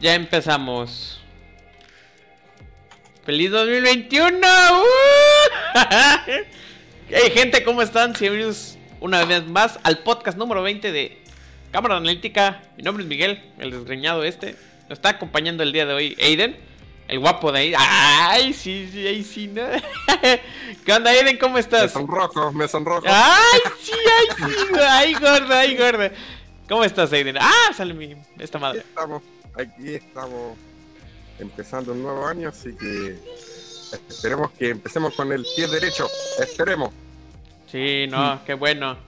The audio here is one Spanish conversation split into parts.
Ya empezamos. ¡Feliz 2021! ¡Uh! hey gente, ¿cómo están? Bienvenidos una vez más al podcast número 20 de Cámara Analítica. Mi nombre es Miguel, el desgreñado este. Nos está acompañando el día de hoy Aiden, el guapo de ahí. ¡Ay, sí, sí, ahí sí, ¿no? ¿Qué onda, Aiden? ¿Cómo estás? Me sonrojo, me sonrojo. ¡Ay, sí, ay, sí! ¡Ay, gorda, ay, gorda! ¿Cómo estás, Aiden? ¡Ah, sale mi, esta madre! estamos, aquí estamos empezando un nuevo año, así que esperemos que empecemos con el pie derecho. Esperemos. Sí, no, qué bueno.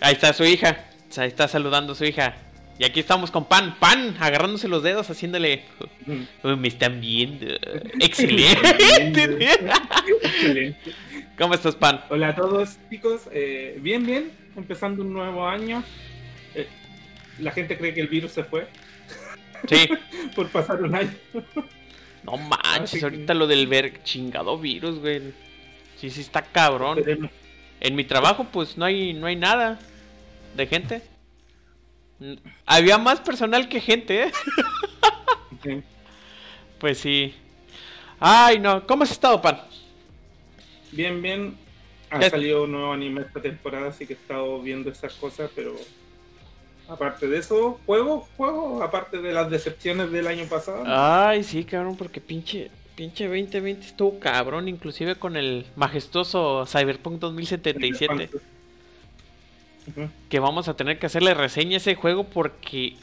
Ahí está su hija. Ahí está saludando a su hija. Y aquí estamos con Pan, Pan, agarrándose los dedos, haciéndole. Uy, me están viendo. Excelente. Excelente. ¿Cómo estás, Pan? Hola a todos, chicos. Eh, bien, bien. Empezando un nuevo año. Eh, la gente cree que el virus se fue Sí. por pasar un año. No manches, ahorita lo del ver chingado virus, güey. Sí, sí está cabrón. En mi trabajo, pues no hay, no hay nada de gente. Había más personal que gente, ¿eh? Sí. Pues sí. Ay, no. ¿Cómo has estado, Pan? Bien, bien. Ha ¿Qué? salido un nuevo anime esta temporada, así que he estado viendo esas cosas, pero aparte de eso, juego, juego, aparte de las decepciones del año pasado. Ay, sí, cabrón, porque pinche, pinche 2020 estuvo cabrón, inclusive con el majestuoso Cyberpunk 2077. Ujú. Que vamos a tener que hacerle reseña a ese juego porque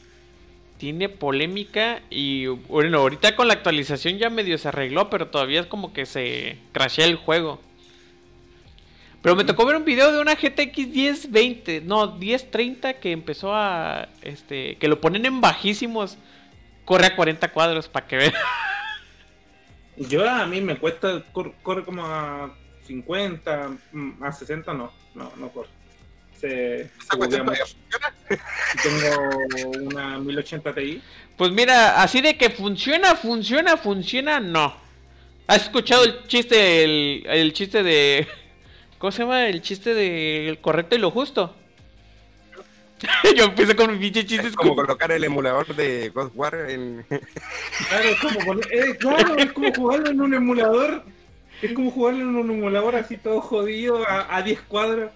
tiene polémica y bueno, ahorita con la actualización ya medio se arregló, pero todavía es como que se crashea el juego. Pero me tocó ver un video de una GTX 1020, no, 1030 que empezó a este que lo ponen en bajísimos. Corre a 40 cuadros para que vean. Yo a mí me cuesta, cor- corre como a 50, mm, a 60 no, no, no corre. Se, mucho. Tengo una 1080 Ti. Pues mira, así de que funciona, funciona, funciona, no. ¿Has escuchado el chiste, el, el chiste de... ¿Cómo se llama? El chiste de el correcto y lo justo. Yo empecé con mi pinche chiste. Es como colocar el emulador de God War en. Claro, es como, poner- eh, claro, es como jugarlo en un emulador. Es como jugarlo en un emulador así todo jodido a, a 10 cuadros.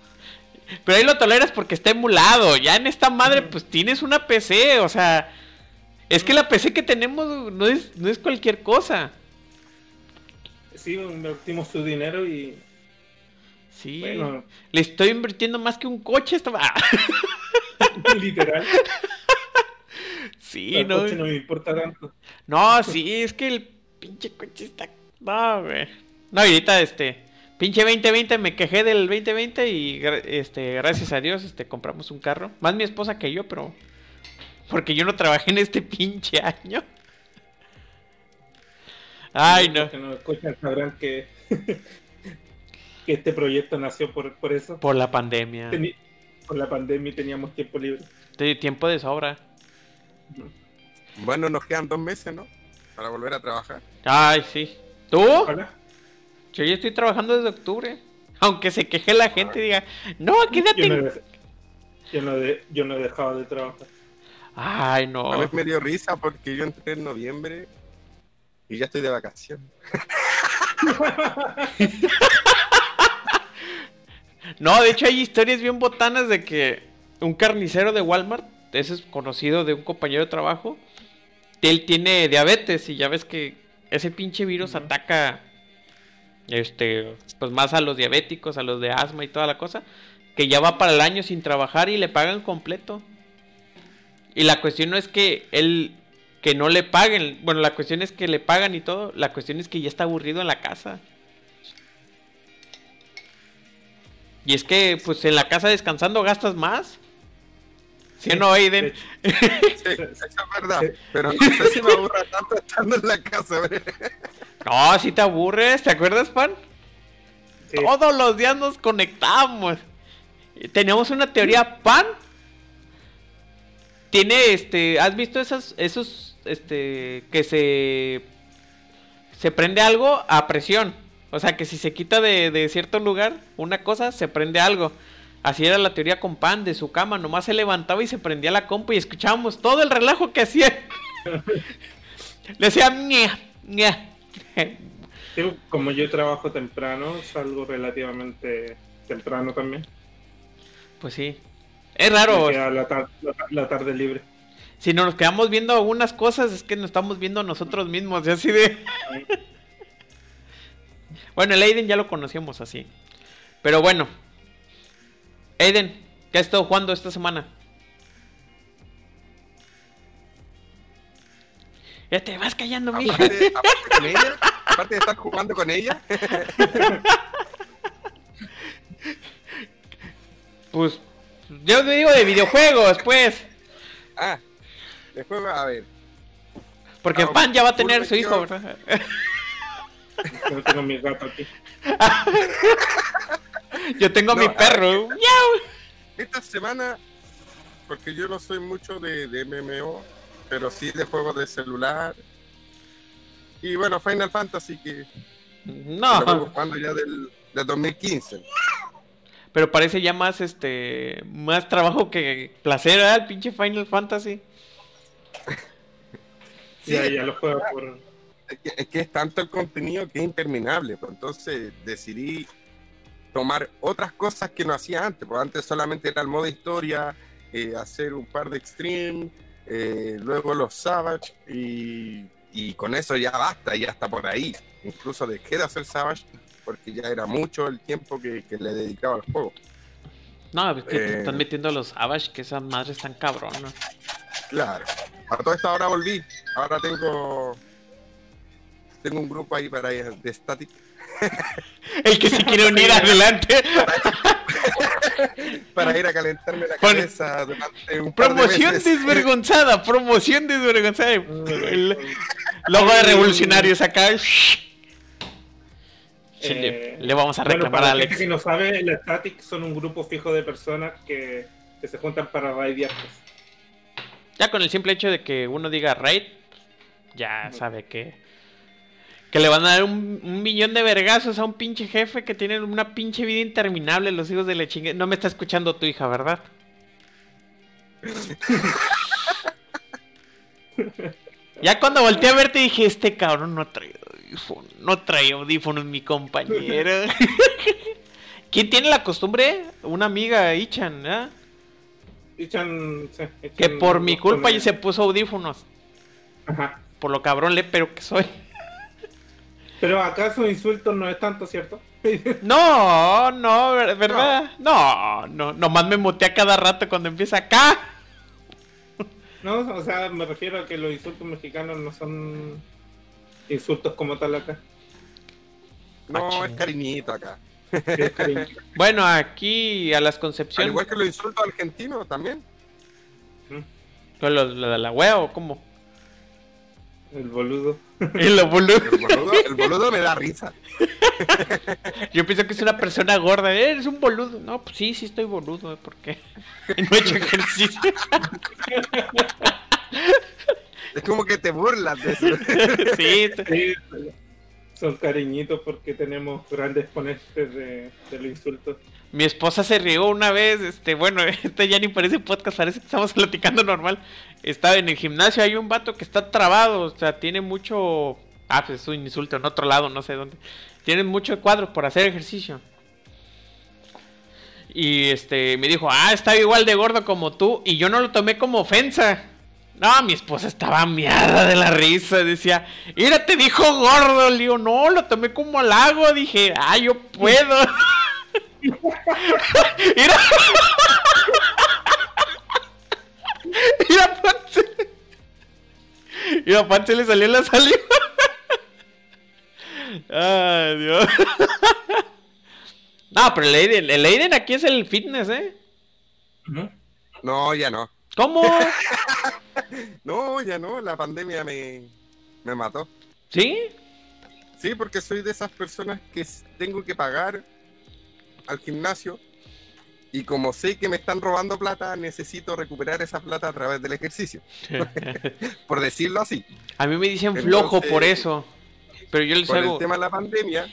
Pero ahí lo toleras porque está emulado. Ya en esta madre, pues tienes una PC. O sea, es que la PC que tenemos no es, no es cualquier cosa. Sí, invertimos su dinero y Sí. bueno, Le estoy invirtiendo más que un coche. Esta... Literal. sí, el no. coche no me importa tanto. No, sí, es que el pinche coche está. No, güey. No, y ahorita este. Pinche 2020, me quejé del 2020 y este, gracias a Dios este, compramos un carro. Más mi esposa que yo, pero. Porque yo no trabajé en este pinche año. Ay, no. Los que escuchan sabrán que, que este proyecto nació por, por eso. Por la pandemia. Teni- por la pandemia y teníamos tiempo libre. Te- Tiempo de sobra. Bueno, nos quedan dos meses, ¿no? Para volver a trabajar. Ay, sí. ¿Tú? Yo ya estoy trabajando desde octubre. Aunque se queje la gente y diga, no, quédate. Yo no, en-". he, yo, no he- yo no he dejado de trabajar. Ay, A no. mí me dio risa porque yo entré en noviembre y ya estoy de vacaciones. No, de hecho hay historias bien botanas de que un carnicero de Walmart, ese es conocido de un compañero de trabajo, él tiene diabetes y ya ves que ese pinche virus ataca este pues más a los diabéticos, a los de asma y toda la cosa, que ya va para el año sin trabajar y le pagan completo. Y la cuestión no es que él que no le paguen, bueno, la cuestión es que le pagan y todo, la cuestión es que ya está aburrido en la casa. Y es que, pues en la casa descansando gastas más. ¿Sí o no, De Aiden? Sí, eso es verdad. Sí. Pero no sé si me aburra tanto estando en la casa. No, si te aburres, ¿te acuerdas, Pan? sí. Todos los días nos conectamos. Y Tenemos una teoría, Pan. Tiene, este, ¿has visto esas, esos, este, que se, se prende algo a presión? O sea, que si se quita de, de cierto lugar una cosa, se prende algo. Así era la teoría con Pan de su cama. Nomás se levantaba y se prendía la compu y escuchábamos todo el relajo que hacía. Le decía, ña, ña. Como yo trabajo temprano, salgo relativamente temprano también. Pues sí. Es raro. Me queda la, tar- la- la tarde libre. Si no nos quedamos viendo algunas cosas, es que nos estamos viendo nosotros mismos. Y así de. Bueno, el Aiden ya lo conocíamos así. Pero bueno. Aiden, ¿qué has estado jugando esta semana? Ya te vas callando, mija. Aparte, aparte con ella, aparte de estar jugando con ella, Pues. Yo te digo de videojuegos, pues. ah, de juego, a ver, Porque Ah, Pan ya va a tener su hijo. ¿verdad? Yo tengo mi gato aquí. Yo tengo a mi No, perro. Esta semana, porque yo no soy mucho de, de MMO, pero sí de juegos de celular. Y bueno, Final Fantasy que lo vengo No, jugando ya del, del 2015. pero parece ya más este más trabajo que placer, ¿verdad? El pinche Final Fantasy. Sí, Ya, ya lo juego por. Es que, es tanto el contenido que es interminable. Pues entonces decidí tomar otras cosas que no hacía antes. Pues antes solamente era el modo historia, eh, hacer un par de extreme, eh, luego los Savage y, y con eso ya basta, ya está por ahí. Incluso dejé de hacer Savage porque ya era mucho el tiempo que, que le dedicaba al juego. No, es que te Eh. están metiendo los Savage, que esas madres están cabronas. Claro. A todo esto ahora volví. Ahora tengo tengo un grupo ahí para de Static El que se quiere unir adelante. para ir a calentarme la cabeza durante un par de Promoción meses. desvergonzada, promoción desvergonzada. El logo de revolucionarios acá. Sí, Eh, le vamos a Bueno, reclamar para a la gente Alex. que no sabe, el Static son un grupo fijo de personas que, que se juntan para raidear. Ya con el simple hecho de que uno diga raid, ya sabe que. Que le van a dar un, un millón de vergazos a un pinche jefe que tiene una pinche vida interminable, los hijos de la chingue. No me está escuchando tu hija, ¿verdad? ya cuando volteé a verte dije, este cabrón no trae audífonos, no trae audífonos mi compañero. ¿Quién tiene la costumbre? Una amiga, Ichan, ¿eh? Echan- sí, Que por mi culpa ya se puso audífonos. Ajá. Por lo cabrón le pero que soy. Pero acaso insultos no es tanto, ¿cierto? No, no, ver- ¿verdad? No, no, nomás me mutea cada rato cuando empieza acá. No, o sea, me refiero a que los insultos mexicanos no son insultos como tal acá. No, es cariñito acá. Es. Bueno, aquí a las Al Concepción, igual que los insultos argentinos también. con los- la, la wea o cómo. El boludo. Y lo boludo. El boludo, el boludo me da risa. Yo pienso que es una persona gorda. "Eh, Eres un boludo. No, pues sí, sí estoy boludo. ¿Por qué? No he hecho ejercicio. Es como que te burlas de eso. sí, son cariñitos porque tenemos grandes exponentes de, de los insultos. Mi esposa se rió una vez. Este, bueno, este ya ni parece podcast, parece que estamos platicando normal. Estaba en el gimnasio, hay un vato que está trabado. O sea, tiene mucho. Ah, pues es un insulto en otro lado, no sé dónde. Tiene mucho cuadro por hacer ejercicio. Y este me dijo, ah, estaba igual de gordo como tú. Y yo no lo tomé como ofensa. No, mi esposa estaba miada de la risa. Decía, mira, te dijo gordo. Le digo, no, lo tomé como halago. Dije, ah, yo puedo. mira. mira. Mira, Pance le salió la saliva. Ay, Dios. No, pero el Aiden, el Aiden aquí es el fitness, ¿eh? No, ya no. ¿Cómo? No, ya no. La pandemia me, me mató. ¿Sí? Sí, porque soy de esas personas que tengo que pagar al gimnasio y como sé que me están robando plata, necesito recuperar esa plata a través del ejercicio, por decirlo así. A mí me dicen flojo Entonces, por eso. Pero yo les Por hago. el tema de la pandemia,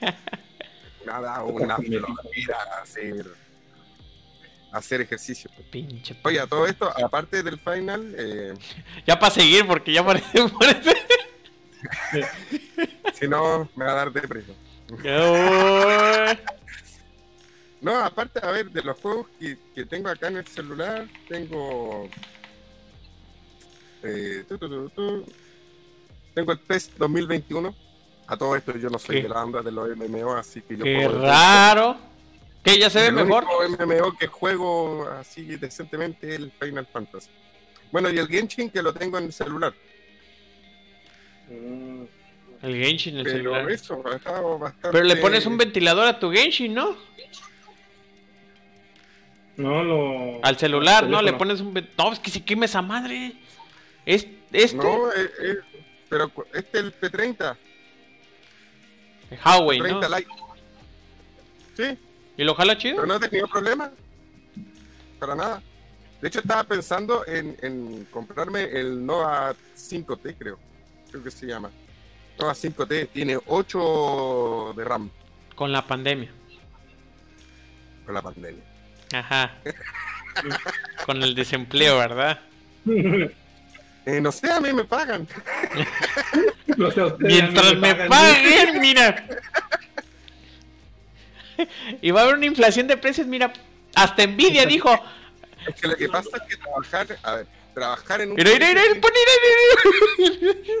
dado una flojera hacer, hacer ejercicio. Pinche. Todo esto, aparte del final, eh, Ya para seguir, porque ya parece. parece- si no, me va a dar depresión. No, aparte, a ver, de los juegos que, que tengo acá en el celular, tengo. eh, tu, tu, tu, tengo el PES 2021. A todo esto, yo no soy ¿Qué? de la onda de los MMO, así que yo Qué raro. ¿Qué? ¿Ya se ve el mejor? único MMO que juego así decentemente es el Final Fantasy. Bueno, y el Genshin que lo tengo en el celular. Mm, El Genshin, el Pero celular. eso, bastante. Pero le pones un ventilador a tu Genshin, ¿no? No, lo. Al celular, ¿no? Le pones un... No, es que se queme esa madre. Es, este... No, eh, eh, pero este es el P30. Huawei, ¿no? 30 Lite. Sí, ¿Y lo jala chido? pero no he tenido problema. Para nada. De hecho, estaba pensando en, en comprarme el Nova 5T, creo. Creo que se llama. Nova 5T tiene 8 de RAM Con la pandemia. con la pandemia. Ajá. Con el desempleo, ¿verdad? Eh, no sé, a mí me pagan. No sé, ustedes Mientras me pagan. paguen, mira. Y va a haber una inflación de precios, mira. Hasta Nvidia dijo. Es que lo que pasa es que trabajar, a ver, trabajar en un. Mira, mira, mira, pon, mira, mira, mira.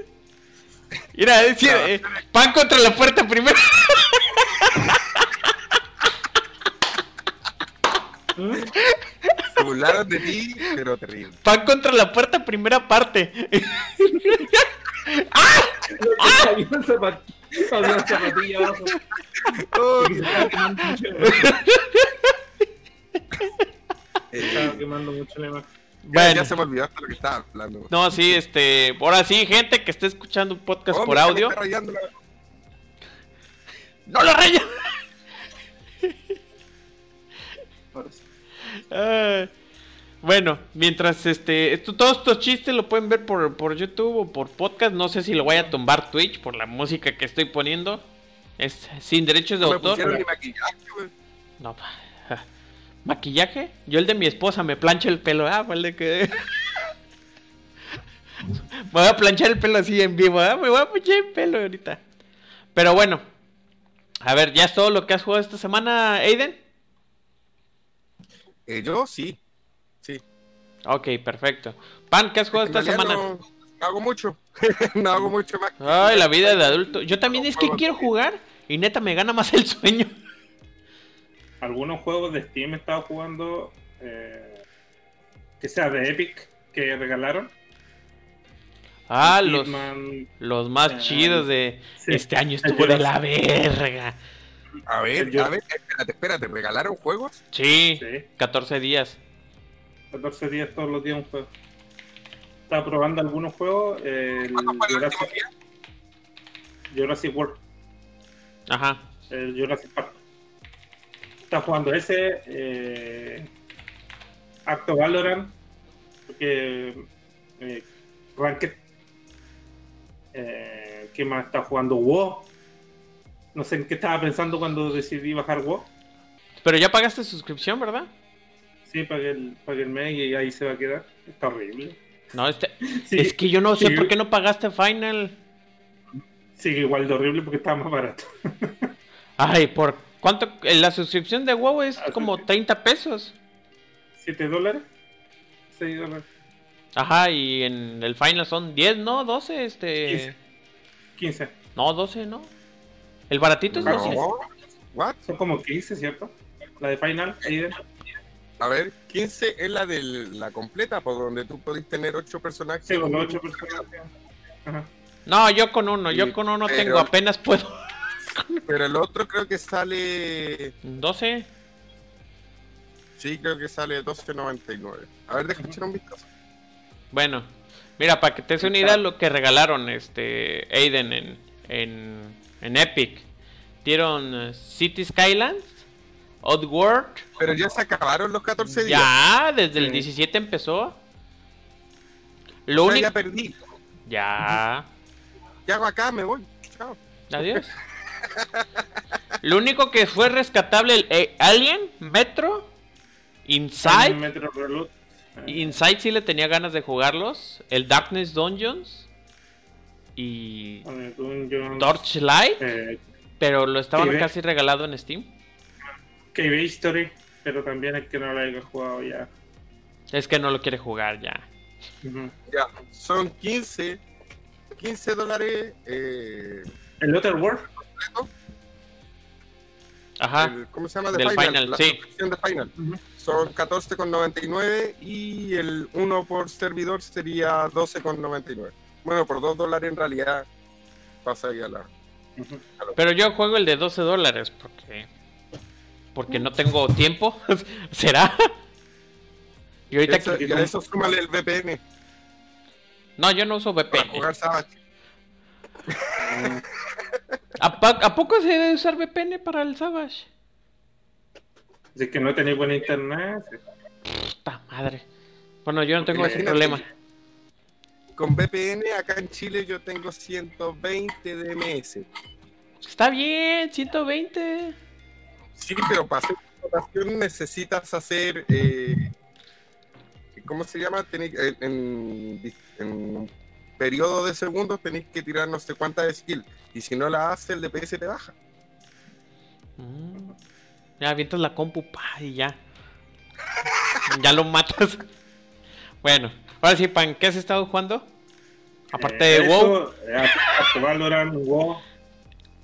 Mira, es decir, eh, pan contra la puerta primero. Se burlaron de ti, pero terrible. Pan contra la puerta primera parte. Había había abajo. Oh, estaba quemando mucho. eh, la imagen. Bueno. ya se me olvidó hasta lo que estaba hablando. No, sí, este, ahora sí, gente que esté escuchando un podcast Oh, por audio. está rayando la- ¡No lo raya! Bueno, mientras este, esto, todos estos chistes lo pueden ver por, por YouTube o por podcast. No sé si lo voy a tumbar Twitch por la música que estoy poniendo. Es sin derechos de No autor. ni maquillaje. No. ¿Maquillaje? Yo el de mi esposa me plancha el pelo. Ah, vale que. me voy a planchar el pelo así en vivo. ah, Me voy a planchar el pelo ahorita. Pero bueno. A ver, ¿ya es todo lo que has jugado esta semana, Aiden? Eh, yo sí. Sí. Ok, perfecto. Pan, ¿qué has jugado esta semana? No, no hago mucho. no hago mucho más. Ay, la vida de adulto. Yo también es que quiero jugar y neta me gana más el sueño. Algunos juegos de Steam he estado jugando. eh, que sea de Epic, que regalaron. Ah, los, Hitman, los más Ah, chidos de sí. este año estuvo de la verga. A ver, Yo- a ver, espérate, espérate, ¿regalaron juegos? Sí, Sí, 14 días. 14 días todos los días un juego. Estaba probando algunos juegos. el ¿Cuándo fue el Jurassic, día? Jurassic World, Ajá. el Jurassic Park. Estaba jugando ese. Eh, Acto Valorant. Porque. Eh, Ranked. Eh, ¿Qué más está jugando? WoW. No sé en qué estaba pensando cuando decidí bajar WoW. Pero ya pagaste suscripción, ¿verdad? Sí, pagué el, pagué el mes y ahí se va a quedar. Está horrible. No, este... Sí, es que yo no sé sí. por qué no pagaste Final. Sigue igual de horrible porque estaba más barato. Ay, ¿por cuánto? eh, La suscripción de WoW es Ah, como sí. 30 pesos. ¿7 dólares? 6 dólares. Ajá, y en el Final son 10, ¿no? 12, este... 15. 15. No, 12, ¿no? El baratito es No. 12. No. ¿What? Son como 15, ¿cierto? La de Final, Aiden. A ver, 15 es la de la completa, por donde tú podés tener 8 personajes. Sí, con los 8 personas. Ajá. No, yo con uno, yo con uno pero- tengo, apenas puedo. Pero el otro creo que sale. 12. Sí, creo que sale 12.99. A ver, déjame echar un vistazo. Bueno, mira, para que te des una idea lo que regalaron este Aiden en, en, en Epic. Dieron eh, City Skylines, Oddworld. Pero ya se acabaron los 14 días. Ya, desde el Sí. 17 empezó. Lo O sea, único. ya perdí. Ya. ¿Qué hago acá? Me voy. Chao. Adiós. Lo único que fue rescatable el eh, Alien, Metro Inside. Metro. Inside sí le tenía ganas de jugarlos. El Darkness Dungeons. Y. Dungeons, Torchlight. eh, Pero lo estaban casi regalado en Steam. KB History, pero también el que no lo haya jugado ya. Es que no lo quiere jugar ya. Ya, son 15, 15 dólares. Eh, El Other World, Ajá. el- ¿Cómo se llama? Del Final, la sí. de Final. Ujú. Son 14,99 y el 1 por servidor sería 12,99. Bueno, por 2 dólares en realidad pasa ahí a la... Pero yo juego el de 12 dólares porque. Porque no tengo tiempo. ¿Será? Y ahorita Eso- que- y a eso súmale el VPN No, yo no uso para VPN. jugar Savage. ¿A, pa- a poco se debe usar VPN para el Savage? Así que no tenéis buen internet. Puta madre. Bueno, yo no tengo ese problema. Con VPN acá en Chile yo tengo 120 DMS. Está bien, 120. Sí, pero para hacer explotación necesitas hacer. eh, ¿Cómo se llama? Tenéis- en, en- en un periodo de segundos tenéis que tirar no sé cuántas skills. Y si no la haces, el DPS te baja. Mm. Ya avientas la compu pa, y ya. ya lo matas. Bueno, ahora sí, Pan, ¿qué has estado jugando? Aparte de Eh, WoW. eso, eh, Valorant, WoW.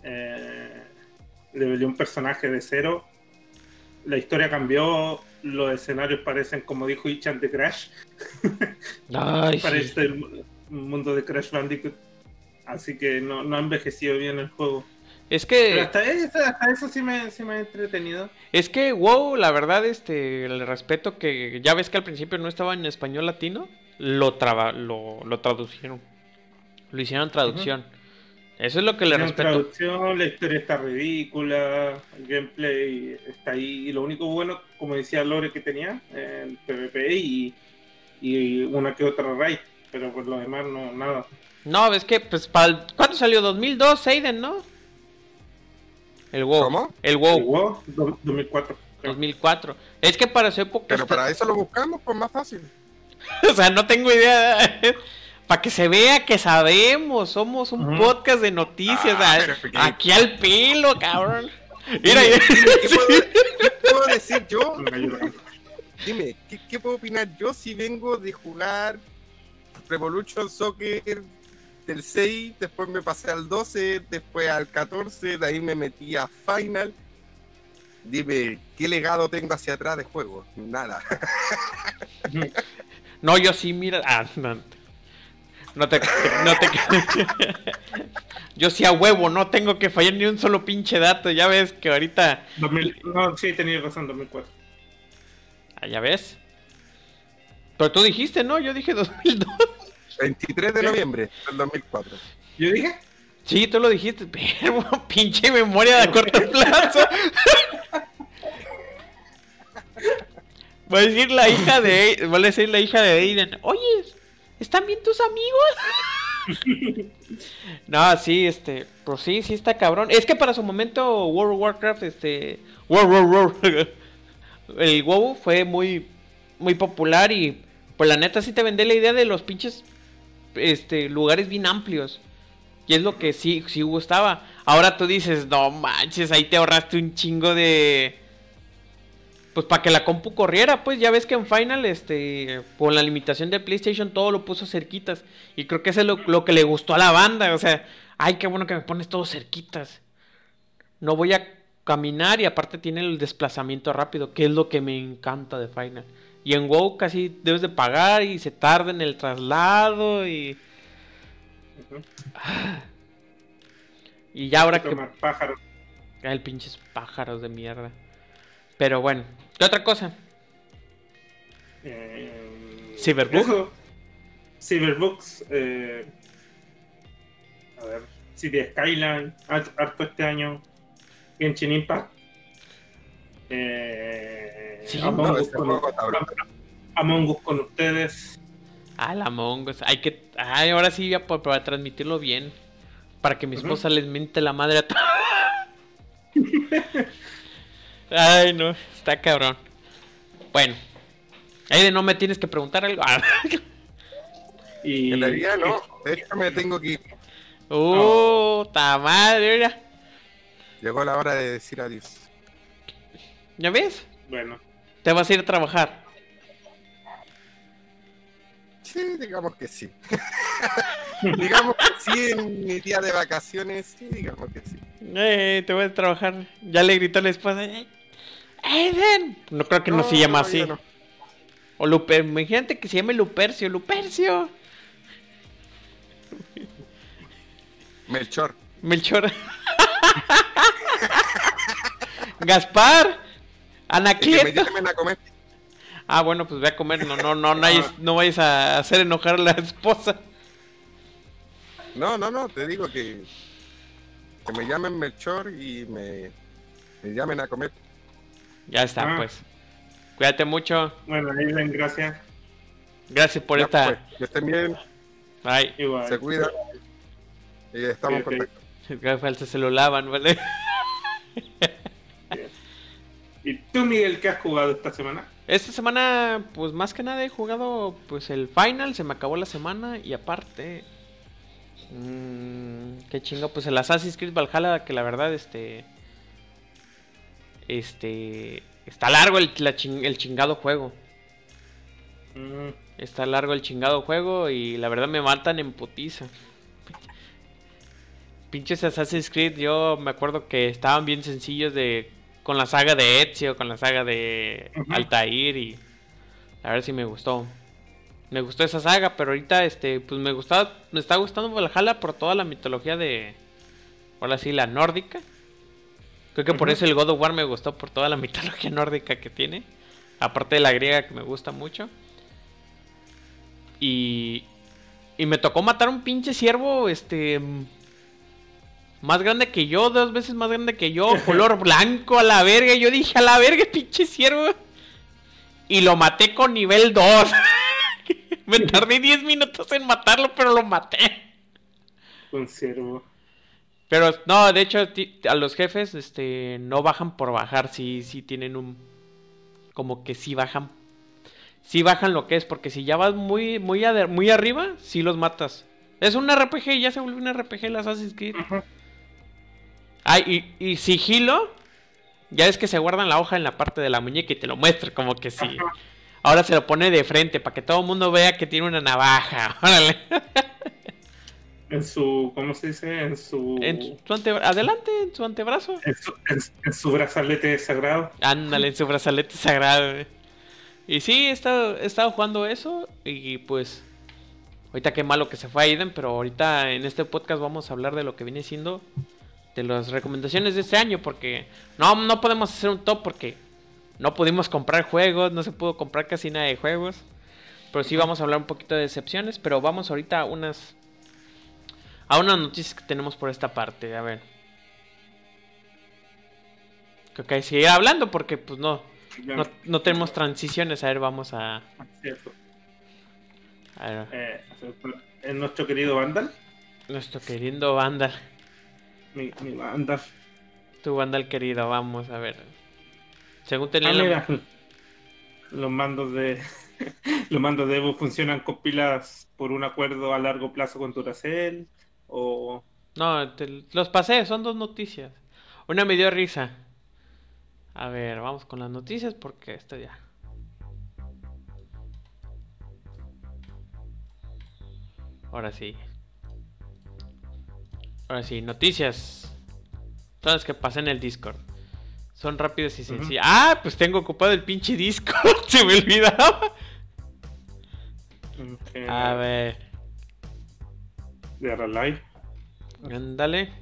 Eh, le un personaje de cero. La historia cambió. Los escenarios parecen, como dijo Ichan, de Crash. Ay, sí. Parece el mu- mundo de Crash Bandicoot. Así que no, no ha envejecido bien el juego. Es Pero que, hasta eso, hasta eso sí, me, sí me ha entretenido. es que WoW, la verdad, este, le respeto que ya ves que al principio no estaba en español latino, lo, traba, lo, lo traducieron. Lo hicieron traducción. Eso es lo que le La respeto. traducción, la historia está ridícula, el gameplay está ahí. Y lo único bueno, como decía Lore, que tenía, el PvP y, y una que otra raid. Pero por lo demás, no, nada. No, ves que, pues, para el- ¿cuándo salió? 2002, Aiden, ¿no? El WoW. ¿Cómo? El El WoW, WoW, do- 2004. creo. 2004. Es que para su época... Pero está- para eso lo buscamos, pues más fácil. O sea, no tengo idea. Para que se vea que sabemos, somos un podcast de noticias. Ah, aquí al pelo, cabrón. Mira, ¿Qué puedo, qué puedo decir yo? Dime, ¿qué, qué puedo opinar yo si vengo de jugar Revolution Soccer del 6, después me pasé al 12, después al 14, de ahí me metí a Final? Dime, ¿qué legado tengo hacia atrás de juego? Nada. No, yo sí, mira. Ah, no, no te. No te yo sí a huevo, no tengo que fallar ni un solo pinche dato. Ya ves que ahorita. 2000 no, sí, tenía razón, 2004. Ah, ya ves. Pero tú dijiste, ¿no? Yo dije 2002. 23 de noviembre del 2004. Yo dije, Sí, tú lo dijiste, pero pinche memoria de corto plazo. Va a decir la hija de va a decir la hija de Aiden, "Oye, ¿están bien tus amigos?" no, sí, este, pues sí, sí está cabrón. Es que para su momento World of Warcraft este World War el WoW fue muy muy popular y pues la neta sí te vendé la idea de los pinches este lugares bien amplios. Y es lo que sí, sí gustaba. Ahora tú dices, no manches, ahí te ahorraste un chingo de... Pues para que la compu corriera, pues ya ves que en Final, este, con la limitación de PlayStation, todo lo puso cerquitas. Y creo que eso es lo, lo que le gustó a la banda. O sea, ay, qué bueno que me pones todo cerquitas. No voy a caminar y aparte tiene el desplazamiento rápido, que es lo que me encanta de Final. Y en WoW casi debes de pagar y se tarda en el traslado y... Y ya ahora que... El pinches pájaros de mierda. Pero bueno, ¿qué otra cosa? Eh, Cyberbug. Eh, a ver. City Skyline. hart- Harto este año. Genshin Impact. Eh, Sí, Among, no, Us ese con. Among Us con ustedes. Ah, la Among Us. Hay que. Ay, ahora sí, ya para, para transmitirlo bien. Para que mi esposa les mente la madre a todos. Ay, no, está cabrón. Bueno. Ahí de no me tienes que preguntar algo. Y, En realidad no, de hecho me tengo que ir. Uh, ta madre, mira. Llegó la hora de decir adiós. ¿Ya ves? Bueno, Te vas a ir a trabajar. Sí, digamos que sí. digamos que sí, en mi día de vacaciones, sí, digamos que sí. Eh, te voy a trabajar. Ya le gritó la esposa. "Eh, Eden. No creo que no, se llama no, así. no. O Luper. Imagínate que se llame Lupercio. Lupercio. Melchor. Melchor. Gaspar. Anacleto. Ah, bueno, pues ve a comer. No, no, no, no, vayas- no vayas a hacer enojar a la esposa. No, no, no, te digo que, que me llamen Melchor y me, me llamen a comer. Ya está, Ah. pues. Cuídate mucho. bueno, Aiden, gracias. Gracias por Ya, esta. pues, que estén bien, Bye. Igual. se cuidan. Y estamos en contacto. Que falta se lo lavan, ¿vale? ¿Y tú, Miguel, qué has jugado esta semana? Esta semana, pues más que nada he jugado pues el final, se me acabó la semana y aparte... mmm, qué chingo, pues el Assassin's Creed Valhalla, que la verdad, este... Este... Está largo el, la chin- el chingado juego. Mm, Está largo el chingado juego y la verdad me matan en putiza. Pinches Assassin's Creed, yo me acuerdo que estaban bien sencillos de con la saga de Ezio, con la saga de. Altair y a ver si me gustó. Me gustó esa saga, pero ahorita este pues me gustaba me está gustando Valhalla por toda la mitología de ahora sí la nórdica. Creo que por eso el God of War me gustó por toda la mitología nórdica que tiene. Aparte de la griega que me gusta mucho. Y. Y me tocó matar un pinche ciervo, este. Más grande que yo, dos veces más grande que yo, color blanco a la verga. y Yo dije, a la verga, pinche ciervo. Y lo maté con nivel 2. me tardé 10 minutos en matarlo, pero lo maté. conservo. Pero no, de hecho, a los jefes, este, no bajan por bajar, sí, sí tienen un, como que sí bajan, sí bajan lo que es, porque si ya vas muy, muy, muy arriba, sí los matas. Es un RPG, ya se volvió un RPG el Assassin's Creed. Ajá. Ah, y, y sigilo, ya es que se guardan la hoja en la parte de la muñeca y te lo muestra, como que sí. Ahora se lo pone de frente para que todo el mundo vea que tiene una navaja. Órale. En su, ¿cómo se dice? En su, En su ante- adelante, en su antebrazo. en su, en- en su brazalete sagrado. Ándale, en su brazalete sagrado. güey. Y sí, he estado, he estado jugando eso. Y pues. Ahorita qué malo que se fue Aiden. Pero ahorita en este podcast vamos a hablar de lo que viene siendo. De las recomendaciones de este año. Porque no, no podemos hacer un top. Porque no pudimos comprar juegos. No se pudo comprar casi nada de juegos. Pero sí vamos a hablar un poquito de decepciones. Pero vamos ahorita a unas. A unas noticias que tenemos por esta parte. A ver. Creo que hay que seguir hablando porque pues no, no, no tenemos transiciones. A ver, vamos a... Cierto. a ver, Eh, nuestro querido Vandal, nuestro querido Vandal. mi, mi Vandal. Tu Vandal querido, vamos a ver. Según tenía Ah, la- los mandos de los mandos de Evo funcionan con pilas por un acuerdo a largo plazo con Duracell o No, te- los pasé, son dos noticias. Una me dio risa. A ver, vamos con las noticias porque esto ya... Ahora sí. Ahora sí, noticias. Todas las que pasé en el Discord. Son rápidas y sencillas. Ah, pues tengo ocupado el pinche Discord. Se me olvidaba. A ver. De Aralive. Ándale.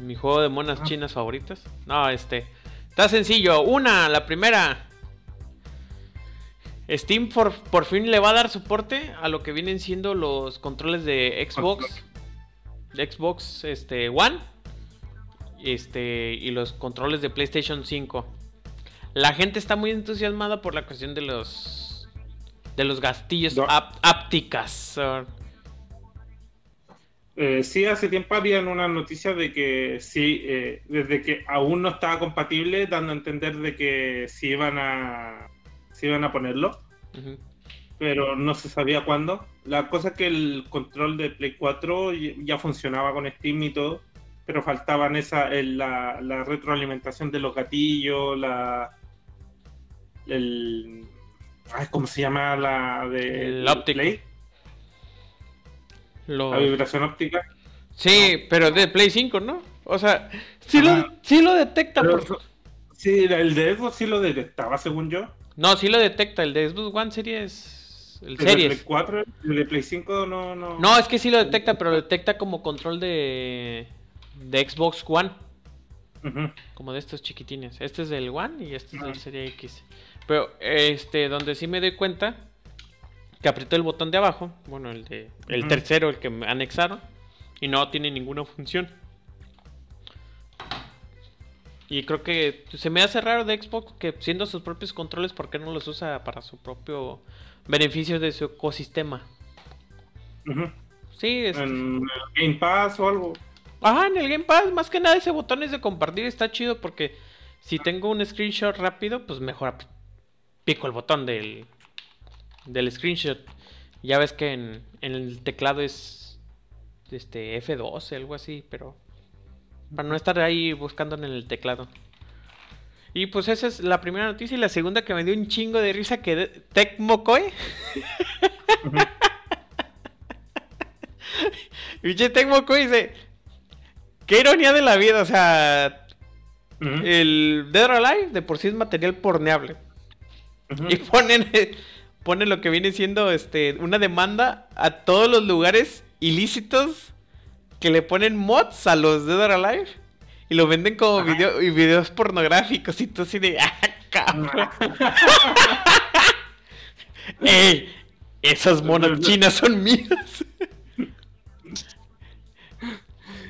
Mi juego de monas Ah. chinas favoritas. No, este. Está sencillo. Una, la primera. Steam por, por fin le va a dar soporte a lo que vienen siendo los controles de Xbox. De Xbox este, One. Este. Y los controles de PlayStation 5. La gente está muy entusiasmada por la cuestión de los. De los gastillos áp- ápticas. Eh, sí, hace tiempo habían una noticia de que sí, eh, desde que aún no estaba compatible, dando a entender de que sí iban a, sí iban a ponerlo, pero no se sabía cuándo. La cosa es que el control de Play 4 y- ya funcionaba con Steam y todo, pero faltaban esa, el- la, la retroalimentación de los gatillos, la, el, ay, ¿cómo se llama la de El. Play? La vibración óptica. Sí, pero de Play 5, ¿no? O sea, sí, Ajá. lo, sí lo detecta. Pero- por- Sí, el de Xbox sí lo detectaba, según yo. No, sí lo detecta. El de Xbox One Series. El El de Play Series. 4, el de Play 5 no, no. No, es que sí lo detecta, pero lo detecta como control de, de Xbox One. Como de estos chiquitines. Este es del One y este es del. Serie X. Pero este, donde sí me doy cuenta que aprieto el botón de abajo. Bueno, el de el tercero, el que me anexaron. Y no tiene ninguna función. Y creo que se me hace raro de Xbox que siendo sus propios controles, ¿por qué no los usa para su propio beneficio de su ecosistema? Sí, este- En el Game Pass o algo. Ajá, en el Game Pass, más que nada ese botón es de compartir, está chido porque si tengo un screenshot rápido, pues mejor pico el botón del, del screenshot. Ya ves que en, en el teclado es este F12, algo así, pero para no estar ahí buscando en el teclado. Y pues esa es la primera noticia y la segunda que me dio un chingo de risa que de- Tecmo Koei. Ujú. Pinche Tecmo Koei dice, qué ironía de la vida, o sea, el Dead or Alive de por sí es material porneable. Y ponen, ponen lo que viene siendo este una demanda a todos los lugares ilícitos que le ponen mods a los Dead or Alive y lo venden como Ajá. video, y videos pornográficos y tú así de ah, cabrón. ¡Ey! Esas monas chinas son mías.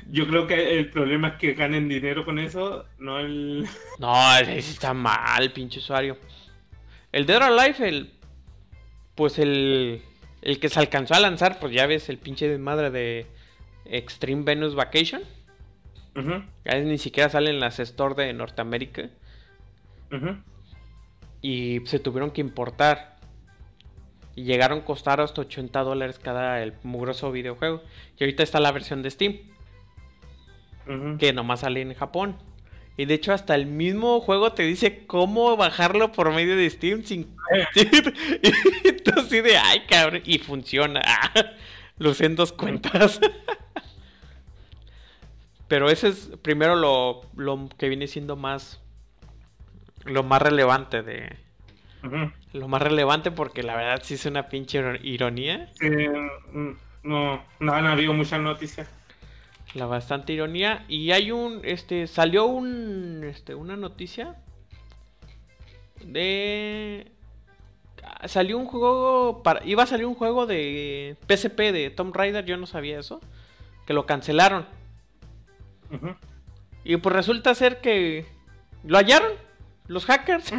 Yo creo que el problema es que ganen dinero con eso, no el. No, ese está mal, pinche usuario. El Dead or Alive, el. Pues el. El que se alcanzó a lanzar, pues ya ves, el pinche desmadre de Extreme Venus Vacation. Ya ni siquiera sale en las store de Norteamérica. ujú. Y se tuvieron que importar. Y llegaron a costar hasta 80 dólares cada el mugroso videojuego. Y ahorita está la versión de Steam. Ujú. que nomás sale en Japón. Y de hecho hasta el mismo juego te dice cómo bajarlo por medio de Steam sin... y tú así de, ay cabrón, y funciona. lo usé en dos cuentas. Pero ese es primero lo, lo que viene siendo más... Lo más relevante de... Lo más relevante porque la verdad sí es una pinche iro- ironía. Mm, no, no han habido muchas noticias. La bastante ironía. Y hay un. Este. Salió un. Este. Una noticia. De. Salió un juego. Para, iba a salir un juego de PSP de Tomb Raider. Yo no sabía eso. Que lo cancelaron. Y pues resulta ser que. Lo hallaron. Los hackers.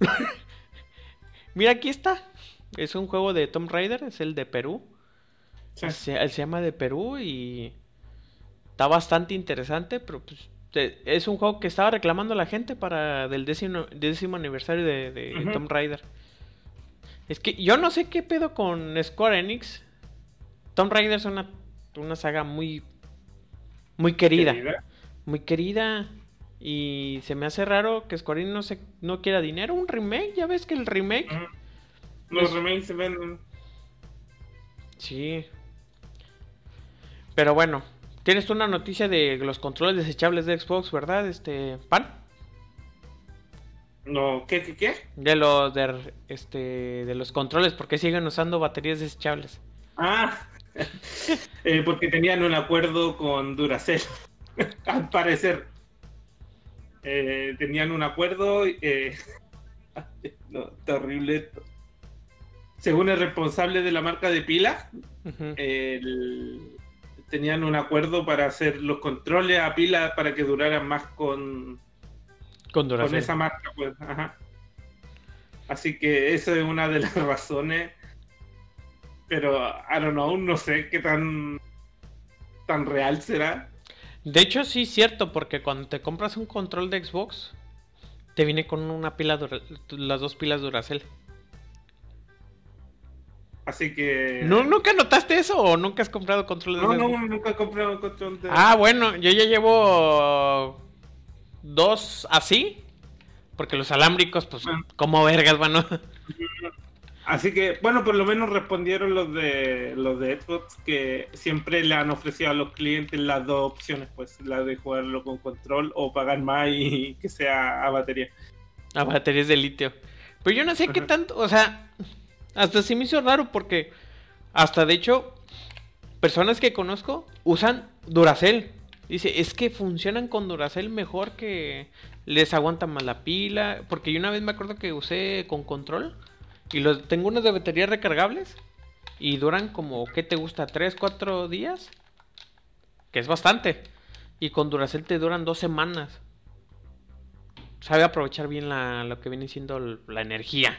Mira, aquí está. Es un juego de Tomb Raider. Es el de Perú. Sí. Se, se llama de Perú y está bastante interesante, pero pues te- es un juego que estaba reclamando la gente para del décimo, décimo aniversario de. Tomb Raider. Es que yo no sé qué pedo con Square Enix. Tomb Raider es una, una saga muy muy querida, Querida. muy querida y se me hace raro que Square Enix no se no quiera dinero, un remake, ya ves que el remake. Los remakes se ven. Sí. Pero bueno, tienes tú una noticia de los controles desechables de Xbox, ¿verdad? Este, Pan. No, ¿qué, qué, qué? De los de este de los controles, porque siguen usando baterías desechables. Ah, eh, porque tenían un acuerdo con Duracell, al parecer. Eh, tenían un acuerdo. Eh... no, esto. Según el responsable de la marca de pilas, Ujú. el- tenían un acuerdo para hacer los controles a pilas para que duraran más con, Con con esa marca, pues. Ajá. Así que eso es una de las razones. Pero, I don't know, no sé qué tan tan real será? De hecho, sí, cierto, porque cuando te compras un control de Xbox, te viene con una pila, las dos pilas Duracell. Así que. ¿No, ¿Nunca notaste eso o nunca has comprado controles no, de no, Xbox? nunca he comprado control de. Ah, bueno, yo ya llevo dos así. Porque los alámbricos, pues, como vergas, bueno. Así que, bueno, por lo menos respondieron los de los de Xbox que siempre le han ofrecido a los clientes las dos opciones, pues, la de jugarlo con control o pagar más y que sea a batería. A baterías de litio. Pero yo no sé qué tanto, o sea, hasta se me hizo raro porque hasta de hecho personas que conozco usan Duracell. Dice, es que funcionan con Duracell mejor que les aguanta más la pila, porque yo una vez me acuerdo que usé con control y los tengo unos de baterías recargables y duran como ¿qué te gusta? ¿3, 4 días? Que es bastante. Y con Duracell te duran dos semanas sabe aprovechar bien la, lo que viene siendo la energía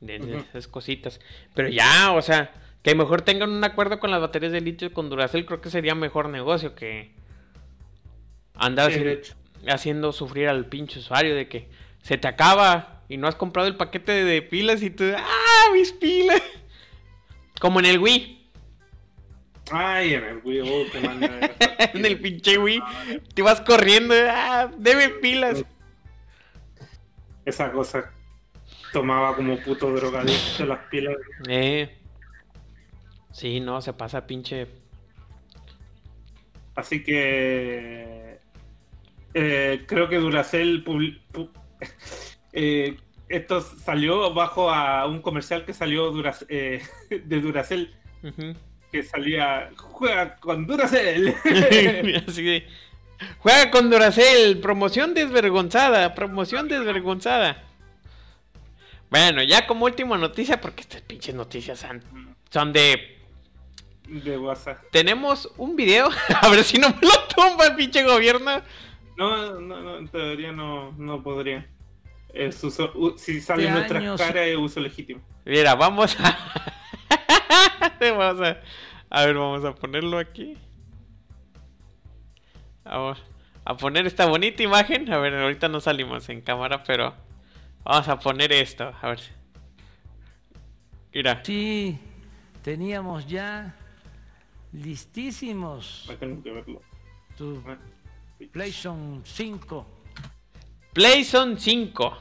de, de esas cositas. Pero ya, o sea, que mejor tengan un acuerdo con las baterías de litio con Duracell, creo que sería mejor negocio que andar Sí, haciendo sufrir al pinche usuario de que se te acaba y no has comprado el paquete de, pilas y tú, ¡ah, mis pilas! Como en el Wii, Ay, en el Wii de gastar en el pinche Wii, te vas corriendo, ¡ah, debe pilas! Esa cosa tomaba como puto drogadicto las pilas. Eh. Sí, no, se pasa pinche. Así que eh, creo que Duracell eh, esto salió bajo a un comercial que salió Durac- eh, de Duracell Ujú. que salía juega con Duracell. Así de. Juega con Duracell, promoción desvergonzada, promoción desvergonzada. Bueno, ya como última noticia, porque estas pinches noticias son, son de. de WhatsApp. Tenemos un video, a ver si no me lo tumba el pinche gobierno. No, no, no, en teoría no, no podría. Es uso- u- si sale en De nuestras años. caras es uso legítimo. Mira, vamos a. vamos a. A ver, vamos a ponerlo aquí. Vamos a poner esta bonita imagen. A ver, ahorita no salimos en cámara, pero. Vamos a poner esto. A ver. Mira. Sí, teníamos ya listísimos tengo que verlo. tu Ah, PlayStation 5. PlayStation 5.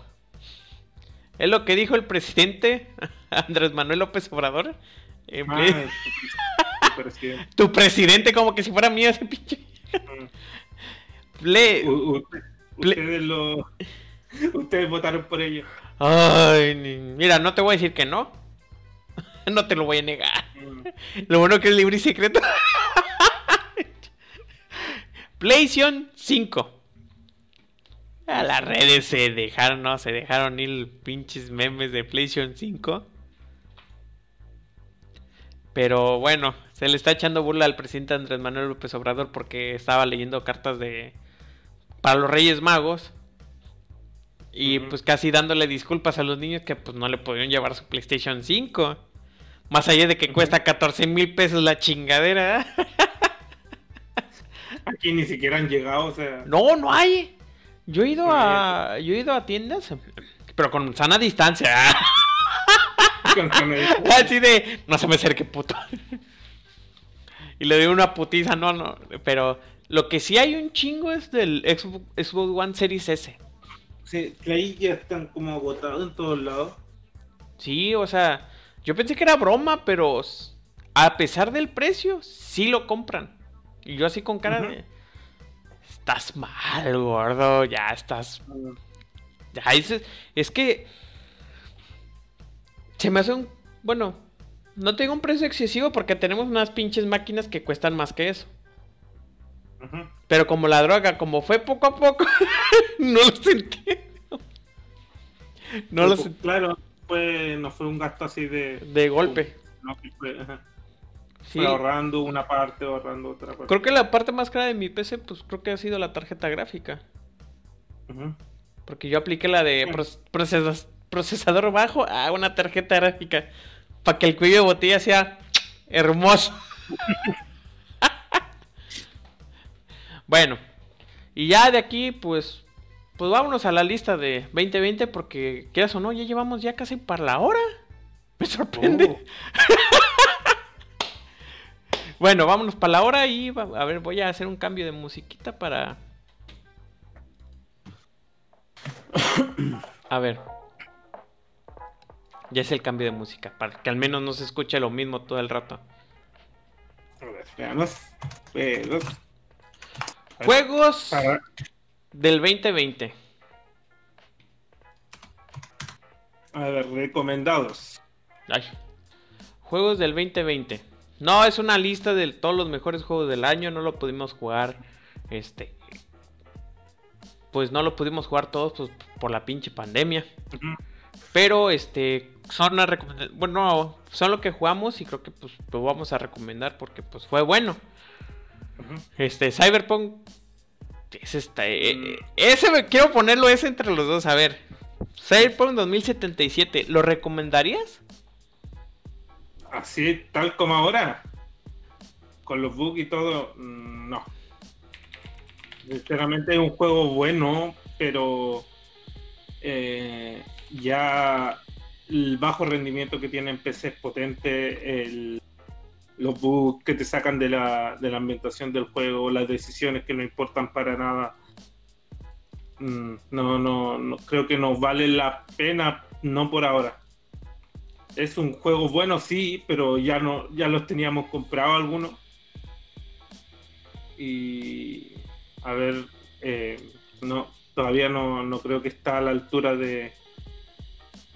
Es lo que dijo el presidente Andrés Manuel López Obrador. En Ah, Play- tu presidente. Tu presidente, como que si fuera mío ese pinche. Mm. Play- U- Ustedes lo. Ustedes votaron por ello. Ay, mira, no te voy a decir que no. No te lo voy a negar. Mm. Lo bueno que es libre y secreto. PlayStation 5. A las redes se dejaron, no, se dejaron ir pinches memes de PlayStation 5. Pero bueno, se le está echando burla al presidente Andrés Manuel López Obrador porque estaba leyendo cartas de para los Reyes Magos. Y pues casi dándole disculpas a los niños que pues no le pudieron llevar su PlayStation 5. Más allá de que cuesta 14 mil pesos la chingadera. Aquí ni siquiera han llegado, o sea. No, no hay. Yo he ido a. Yo he ido a tiendas. Pero con sana distancia. con- Así de. No se me acerque, puto. Y le doy una putiza, no, no. Pero lo que sí hay un chingo es del Xbox One Series S. Sí, que ahí ya están como agotados en todos lados. Sí, o sea. Yo pensé que era broma, pero. A pesar del precio, sí lo compran. Y yo así con cara de. Estás mal, gordo. Ya estás Ya, es, es que. Se me hace un. Bueno, no tengo un precio excesivo porque tenemos unas pinches máquinas que cuestan más que eso. Pero como la droga, como fue poco a poco, no lo sentí. No lo Pues, sentí Claro, fue, no fue un gasto así de. de golpe. No, fue, ajá. Sí. Fue ahorrando una parte, ahorrando otra parte. Creo que la parte más cara de mi PC, pues creo que ha sido la tarjeta gráfica. Porque yo apliqué la de proces- procesador bajo a una tarjeta gráfica. Para que el cuello de botella sea hermoso. Bueno, y ya de aquí, pues, pues vámonos a la lista de 2020 porque, quieras o no, ya llevamos ya casi para la hora. Me sorprende. Oh. Bueno, vámonos para la hora y a ver, voy a hacer un cambio de musiquita para... A ver. Ya es el cambio de música, para que al menos no se escuche lo mismo todo el rato. A ver, veamos. Juegos. Juegos del 2020. A ver, recomendados. Ay. Juegos del 2020. No, es una lista de todos los mejores juegos del año. No lo pudimos jugar. Este. Pues no lo pudimos jugar todos pues, por la pinche pandemia. Pero este. Son una recomendación. Bueno, son lo que jugamos y creo que pues lo vamos a recomendar porque pues fue bueno. Este, Cyberpunk. Ese está. eh, ese quiero ponerlo ese entre los dos. A ver. Cyberpunk 2077. ¿Lo recomendarías? Así, tal como ahora. Con los bugs y todo, mm, no. Sinceramente es un juego bueno, pero eh, ya el bajo rendimiento que tiene en PC es potente, el- los bugs que te sacan de la, de la ambientación del juego, las decisiones que no importan para nada. Mm, no, no, no, creo que nos vale la pena, no por ahora. Es un juego bueno, sí, pero ya no, ya los teníamos comprado algunos. Y a ver, eh, no, todavía no, no creo que está a la altura de,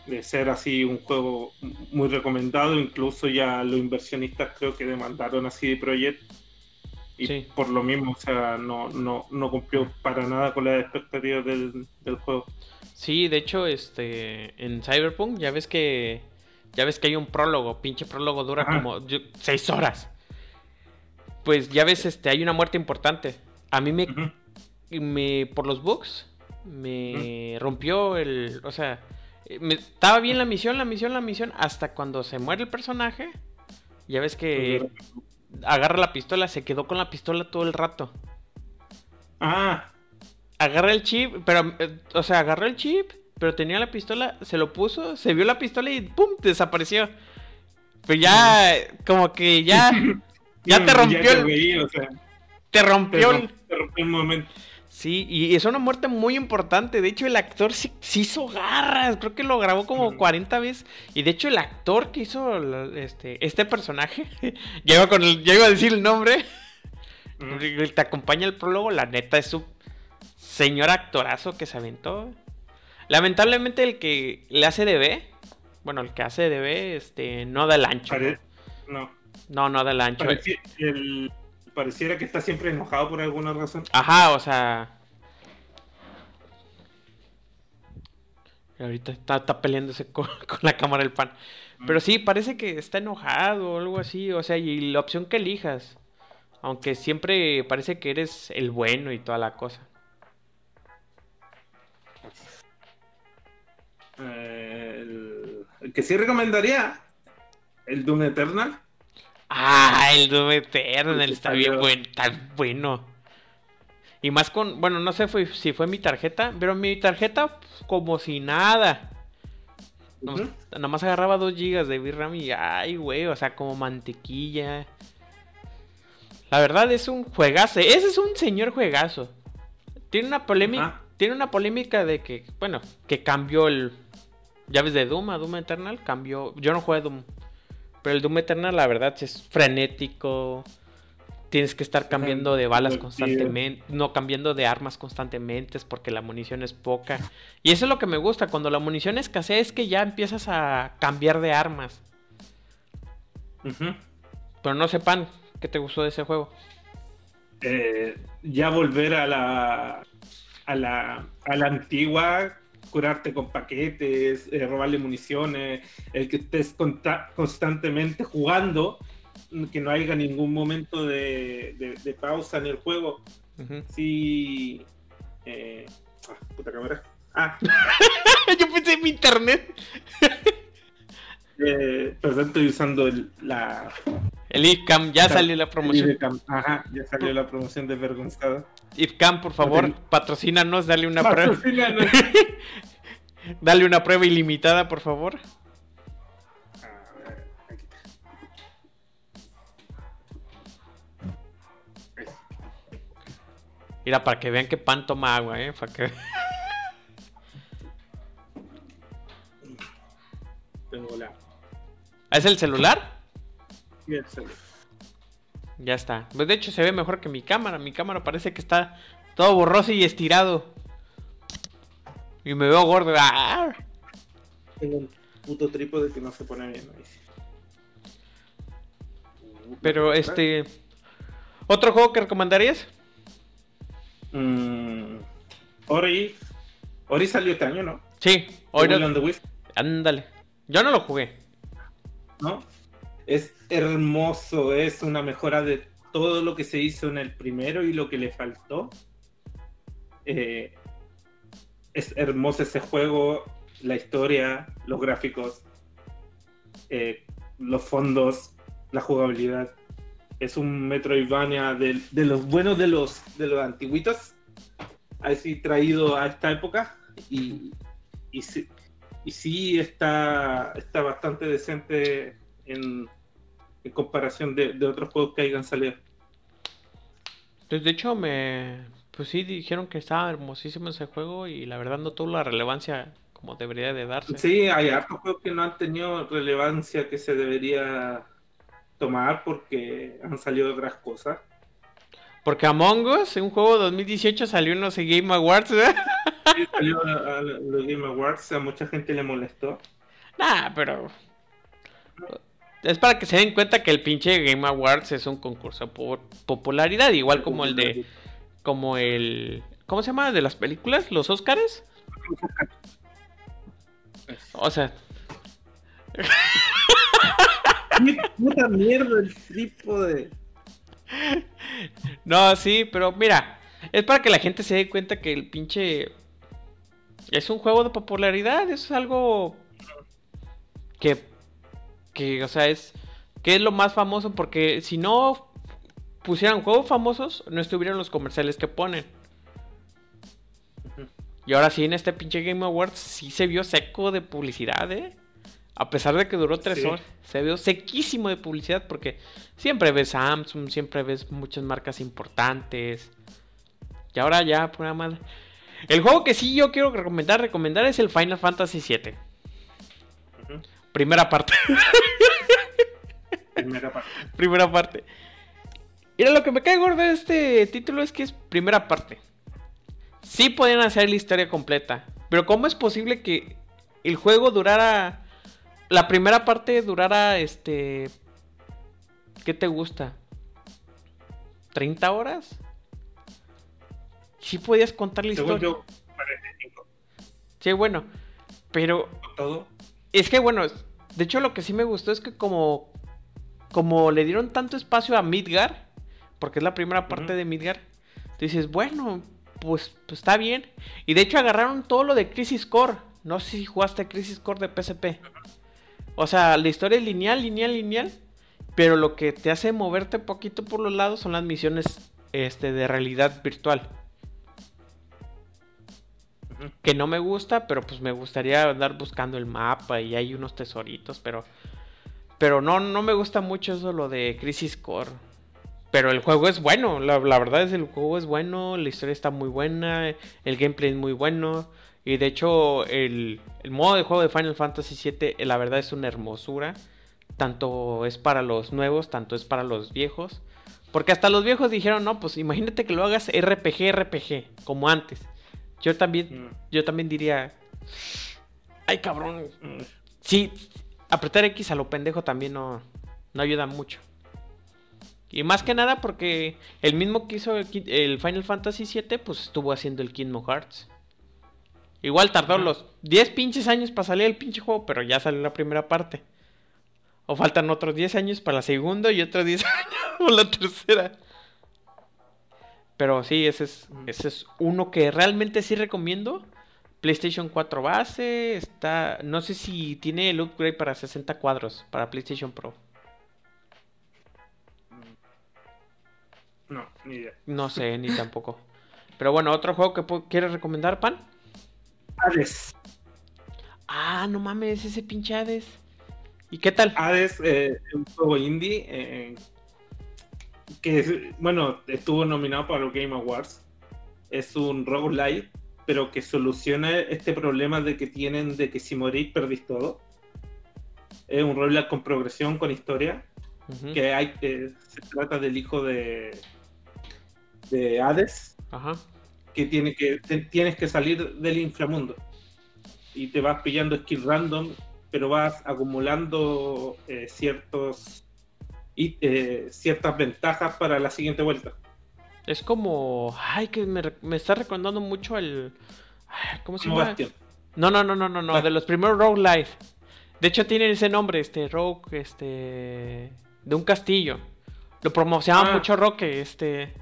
de ser así un juego muy recomendado. Incluso ya los inversionistas creo que demandaron así de Projekt. Y Sí. por lo mismo, o sea, no, no, no cumplió para nada con las expectativas del, del juego. Sí, de hecho, este, en Cyberpunk ya ves que ya ves que hay un prólogo, pinche prólogo dura Ajá. como seis horas. Pues ya ves, este, hay una muerte importante. A mí me, me por los bugs me rompió el, o sea, me- estaba bien la misión, la misión, la misión, hasta cuando se muere el personaje. Ya ves que agarra la pistola, se quedó con la pistola todo el rato. Ah, Agarra el chip, pero, eh, o sea, agarró el chip, pero tenía la pistola, se lo puso, se vio la pistola y ¡pum! desapareció. Pero ya, como que ya, ya te rompió te el, o sea, te te rompió el... te rompió el momento. Sí, y es una muerte muy importante. De hecho, el actor sí, sí hizo garras. Creo que lo grabó como Mm. 40 veces. Y de hecho, el actor que hizo este, este personaje, ya iba, con el, ya iba a decir el nombre, Mm. te acompaña el prólogo. La neta es un señor actorazo que se aventó. Lamentablemente, el que le hace de B, bueno, el que hace de B, este, no da el ancho. Pare- no, No, no da el ancho. el- pareciera que está siempre enojado por alguna razón. Ajá, o sea. Ahorita está, está peleándose con, con la cámara el pan. Pero sí, parece que está enojado o algo así. O sea, y la opción que elijas. Aunque siempre parece que eres el bueno y toda la cosa. Eh, el, el que sí recomendaría, el Doom Eternal. Ah, el Doom Eternal está bien bien. bueno. Y más con, bueno, no sé fue- si fue mi tarjeta, pero mi tarjeta pues, como si nada. Nomás, Ujú. nomás agarraba 2 GB de VRAM y ay, güey, o sea, como mantequilla. La verdad es un juegazo, ese es un señor juegazo. Tiene una polémica, tiene una polémica de que, bueno, que cambió el llaves de Doom a Doom Eternal, cambió, yo no juego Doom, pero el Doom Eternal la verdad es frenético. Tienes que estar cambiando de balas constantemente, no cambiando de armas constantemente, es porque la munición es poca. Y eso es lo que me gusta, cuando la munición escasea es que ya empiezas a cambiar de armas. Pero no sepan qué te gustó de ese juego. Eh, ya volver a la, a la a la antigua, curarte con paquetes, eh, robarle municiones, el que estés constantemente jugando, que no haya ningún momento de, de- de pausa en el juego. Ujú. Sí. eh, ah, puta cámara. Ah, Yo pensé en mi internet. eh, perdón, estoy usando el- la El ICAM, ya salió la promoción. Ajá, ya salió la promoción de Ifcam, por favor, patrocínanos, dale una prueba. Patrocínanos. dale una prueba ilimitada, por favor. A ver, aquí está. Mira, para que vean que pan toma agua, eh. Para que... Tengo la. ¿Es el celular? y el celular. Ya está. Pues de hecho se ve mejor que mi cámara. Mi cámara parece que está todo borroso y estirado. Y me veo gordo. ¡Ah! Tengo un puto trípode que no se pone bien. Pero este. ¿Otro juego que recomendarías? Mm, Ori. Ori salió este año, ¿no? Sí, Wisp, Ándale. Yo no lo jugué. ¿no? Es hermoso, es una mejora de todo lo que se hizo en el primero y lo que le faltó. Eh, es hermoso ese juego, la historia, los gráficos, eh, los fondos, la jugabilidad. Es un Metroidvania de, de los buenos de los, de los antiguitos, así traído a esta época. Y, y, sí, y sí está, está bastante decente en, en comparación de, de otros juegos que hayan salido. Pues de hecho me... Pues sí, dijeron que estaba hermosísimo ese juego y la verdad no tuvo la relevancia como debería de darse. Sí, hay hartos juegos que no han tenido relevancia que se debería tomar porque han salido otras cosas. Porque Among Us, un juego 2018, salió en los Game Awards, ¿eh? Sí, salió a, los Game Awards, a mucha gente le molestó. Nah, pero... Es para que se den cuenta que el pinche Game Awards es un concurso por popularidad, igual como el de... Como el... ¿Cómo se llama? ¿De las películas? ¿Los Oscars? O sea... ¡Qué puta mierda el trípode! No, sí, pero mira, es para que la gente se dé cuenta que el pinche es un juego de popularidad, es algo que, que, o sea, es que es lo más famoso porque si no pusieran juegos famosos, no estuvieran los comerciales que ponen. Y ahora sí, en este pinche Game Awards sí se vio seco de publicidad, ¿eh? A pesar de que duró tres Sí. horas, se vio sequísimo de publicidad porque siempre ves Samsung, siempre ves muchas marcas importantes. Y ahora ya, pura madre. El juego que sí yo quiero recomendar, recomendar es el Final Fantasy VII. Primera parte. Primera parte. primera parte. Mira, lo que me cae gordo de este título es que es primera parte. Sí podían hacer la historia completa. Pero ¿cómo es posible que el juego durara... La primera parte durara, este... ¿Qué te gusta? ¿30 horas? Sí podías contar la Según historia. yo, 45. Sí, bueno. Pero Todo. Es que bueno, de hecho lo que sí me gustó es que como como le dieron tanto espacio a Midgar, porque es la primera parte de Midgar, tú dices, bueno, pues, pues está bien. Y de hecho agarraron todo lo de Crisis Core. No sé si jugaste Crisis Core de PSP. O sea, la historia es lineal, lineal, lineal, pero lo que te hace moverte poquito por los lados son las misiones este de realidad virtual. Que no me gusta, pero pues me gustaría andar buscando el mapa y hay unos tesoritos, pero pero no no me gusta mucho eso lo de Crisis Core. Pero el juego es bueno, la, verdad es el juego es bueno, la historia está muy buena, el gameplay es muy bueno y de hecho el, el modo de juego de Final Fantasy VII la verdad es una hermosura. Tanto es para los nuevos, tanto es para los viejos. Porque hasta los viejos dijeron, no, pues imagínate que lo hagas RPG, RPG, como antes. Yo también, Mm. yo también diría, ay cabrón, Mm. Sí, apretar X a lo pendejo también no, no ayuda mucho. Y más que nada porque el mismo que hizo el, Final Fantasy VII, pues estuvo haciendo el Kingdom Hearts. Igual tardó los 10 pinches años para salir el pinche juego, pero ya salió la primera parte. O faltan otros 10 años para la segunda y otros 10 años para la tercera. Pero sí, ese es, ese es uno que realmente sí recomiendo. PlayStation 4 base, está, no sé si tiene el upgrade para 60 cuadros para PlayStation Pro. No, ni idea. No sé, ni tampoco. Pero bueno, otro juego que quieres recomendar, Pan. Hades. Ah, no mames, ese pinche Hades. ¿Y qué tal? Hades eh, es un juego indie eh, que, bueno, estuvo nominado para los Game Awards. Es un roguelite, pero que soluciona este problema de que tienen de que si morís perdís todo. Es un roguelite con progresión, con historia. Ujú. que hay que se trata del hijo de de Hades Ajá. que tiene que te- tienes que salir del inframundo y te vas pillando skill random pero vas acumulando eh, ciertos y, eh, ciertas ventajas para la siguiente vuelta Es como. Ay, que me, está recordando mucho el. ay, ¿Cómo se llama? Bastion. No, no, no, no, no, no. Ah. De los primeros Rogue Life. De hecho, tienen ese nombre, este Rogue, este. De un castillo. Lo promocionaban Ah. mucho Roque, este.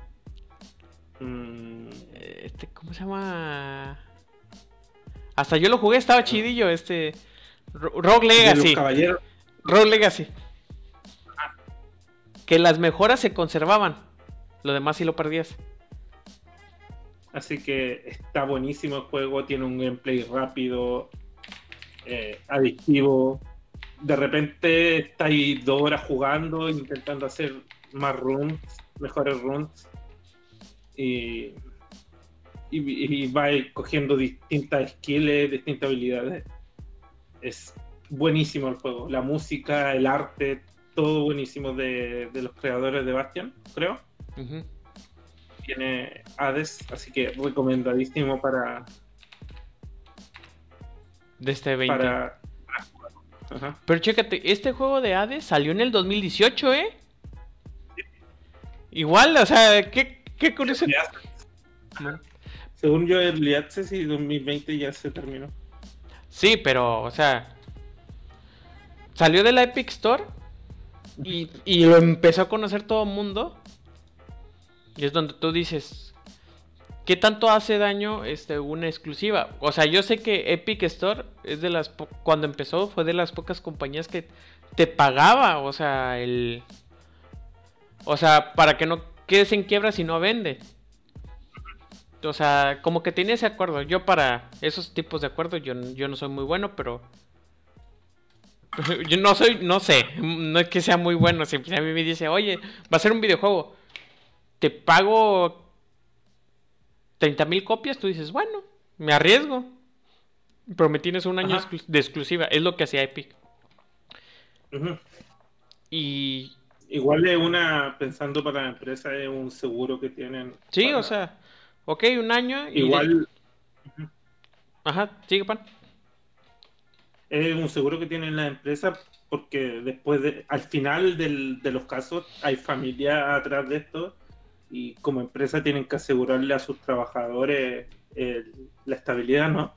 Mm, Este, ¿cómo se llama? Hasta yo lo jugué, estaba chidillo, este. Ro- Rogue Legacy. Rogue Legacy. Que las mejoras se conservaban. Lo demás sí lo perdías. así que está buenísimo el juego tiene un gameplay rápido eh, adictivo de repente estáis dos horas jugando, intentando hacer más runs, mejores runs, y, y, y vais cogiendo distintas skills, distintas habilidades. Es buenísimo el juego, la música, el arte, todo buenísimo de, de los creadores de Bastion, creo. Tiene Hades, así que recomendadísimo para, De este 20. para, para jugar. Ajá. Pero chécate, este juego de Hades salió en el 2018, ¿eh? Igual, o sea, qué, qué curioso. Según yo, Early Access y 2020 ya se terminó. Sí, pero, o sea, salió de la Epic Store y, lo empezó a conocer todo el mundo. Y es donde tú dices, ¿qué tanto hace daño este, una exclusiva? O sea, yo sé que Epic Store es de las, cuando empezó fue de las pocas compañías que te pagaba, o sea, el... O sea, para que no quedes en quiebra si no vende. O sea, como que tiene ese acuerdo. Yo para esos tipos de acuerdos, yo, yo no soy muy bueno, pero... Yo no soy, no sé, no es que sea muy bueno. Si a mí me dice, oye, va a ser un videojuego, te pago 30 mil copias, tú dices, bueno, me arriesgo. Pero me tienes un año exclu- de exclusiva, es lo que hacía Epic. Ujú. Y Igual es una, pensando para la empresa, es un seguro que tienen. sí, para- o sea, ok, un año. y de- Igual Ajá, sigue pan. Es un seguro que tienen las empresas porque después de, al final del- de los casos hay familia atrás de esto y como empresa tienen que asegurarle a sus trabajadores el- la estabilidad, ¿no?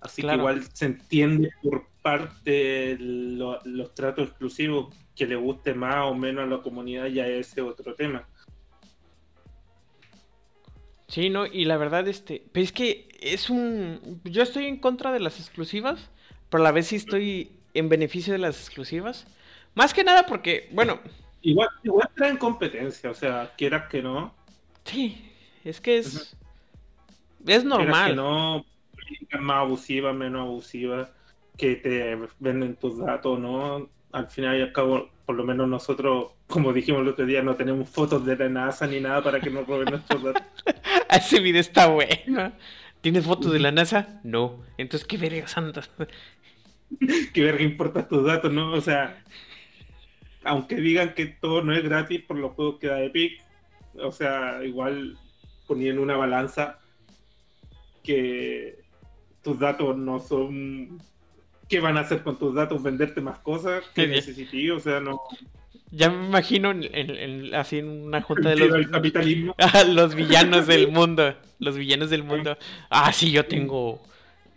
Así Claro. que igual se entiende por parte lo- los tratos exclusivos que le guste más o menos a la comunidad ya ese otro tema. Sí, no, y la verdad, este, pero es que es un, yo estoy en contra de las exclusivas, pero a la vez sí estoy en beneficio de las exclusivas. Más que nada porque, bueno, Igual, igual traen competencia, o sea, quieras que no, sí, es que es, es normal. que no, más abusivas, menos abusivas, que te venden tus datos, ¿no? Al final y al cabo, por lo menos nosotros, como dijimos el otro día, no tenemos fotos de la NASA ni nada para que nos roben nuestros datos. Ese video está bueno. ¿Tienes fotos de la NASA? No. Entonces, ¿qué vergas andas? ¿Qué verga importa tus datos, no? O sea, aunque digan que todo no es gratis por los juegos que da Epic, o sea, igual ponían una balanza que tus datos no son... ¿Qué van a hacer con tus datos? ¿Venderte más cosas sí. necesitas? O sea, no... Ya me imagino en, en- en- así en una junta de los, capitalismo. Ah, los villanos del mundo. Los villanos del mundo. Ah, sí, yo tengo.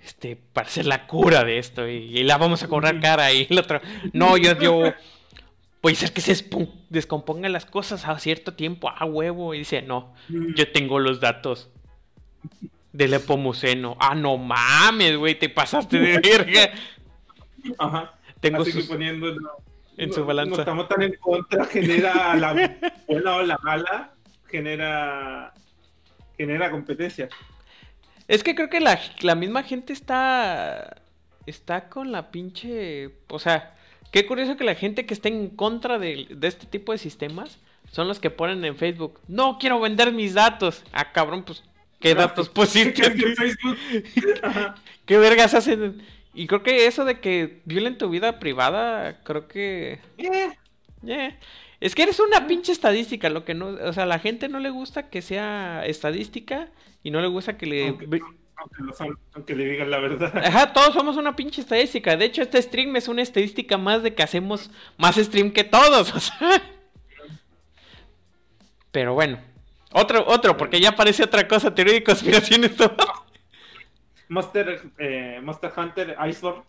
Este, para ser la cura de esto. Y, y la vamos a cobrar cara. Y el otro. No, yo, yo. Voy a hacer que se descompongan las cosas a cierto tiempo. A huevo. Y dice, no, yo tengo los datos. Del epomuceno. Ah, no mames, güey. Te pasaste de verga. Ajá. Tengo Así que poniendo no, en no- su balanza. No estamos tan en contra, genera la buena o la mala, genera genera competencia. Es que creo que la, la misma gente está. Está con la pinche. O sea, qué curioso que la gente que está en contra de, de este tipo de sistemas son los que ponen en Facebook. No quiero vender mis datos. Ah, cabrón, pues. ¿Qué datos pusiste? ¿Qué hace Facebook? ¿Qué vergas hacen? Y creo que eso de que violen tu vida privada, creo que. Eh, Eh, Es que eres una pinche estadística, lo que no, o sea, a la gente no le gusta que sea estadística y no le gusta que le... aunque, aunque lo son- aunque le digan la verdad. Ajá, todos somos una pinche estadística. De hecho, este stream es una estadística más de que hacemos más stream que todos, o sea. Pero bueno, otro, otro, porque ya parece otra cosa, teoría de conspiración esto. Monster, eh, Monster Hunter Iceborne.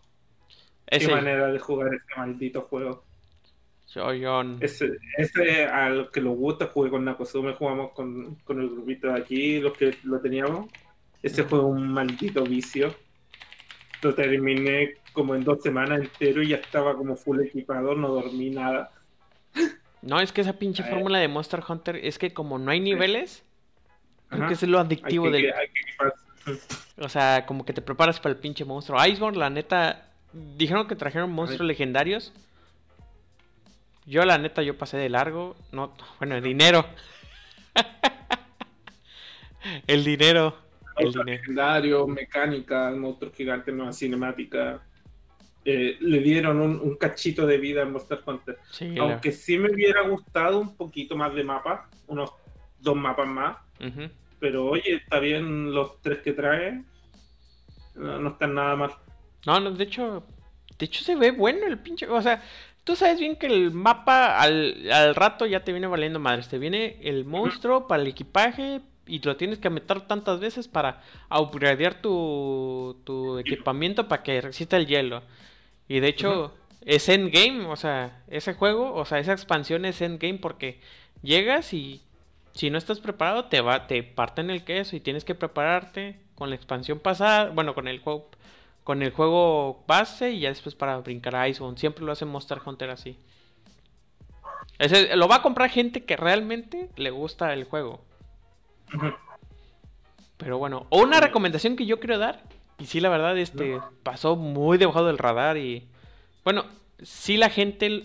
Qué Ese, manera de jugar este maldito juego. Ese, ese a los que les gusta, jugué con Nakosume, jugamos con, con el grupito de aquí, los que lo teníamos. Ese es un maldito vicio. Lo terminé como en dos semanas entero y ya estaba como full equipado, no dormí nada. No, es que esa pinche fórmula de Monster Hunter es que como no hay niveles, creo que es lo adictivo que, del... O sea, como que te preparas para el pinche monstruo. Iceborne, la neta, dijeron que trajeron monstruos legendarios. Yo, la neta, yo pasé de largo. No, bueno, el dinero. el dinero. El dinero. legendario, mecánica, monstruos gigantes, nueva cinemática. Eh, le dieron un, un cachito de vida a Monster Hunter. Sí, la- Aunque sí me hubiera gustado un poquito más de mapas, unos dos mapas más. Pero oye, está bien los tres que trae. No, no están nada mal. No, no, de hecho, de hecho se ve bueno el pinche. O sea, tú sabes bien que el mapa al, al rato ya te viene valiendo madres. Te viene el monstruo para el equipaje y lo tienes que meter tantas veces para upgradear tu, tu equipamiento para que resista el hielo. Y de hecho, es endgame, o sea, ese juego, o sea, esa expansión es endgame porque llegas y si no estás preparado te va, te parten el queso y tienes que prepararte con la expansión pasada, bueno, con el juego con el juego base y ya después para brincar a Iceborne. Siempre lo hace Monster Hunter así. Ese, lo va a comprar gente que realmente le gusta el juego. Pero bueno, o una recomendación que yo quiero dar. Y sí, la verdad, este pasó muy debajo del radar. Y bueno, sí, la gente.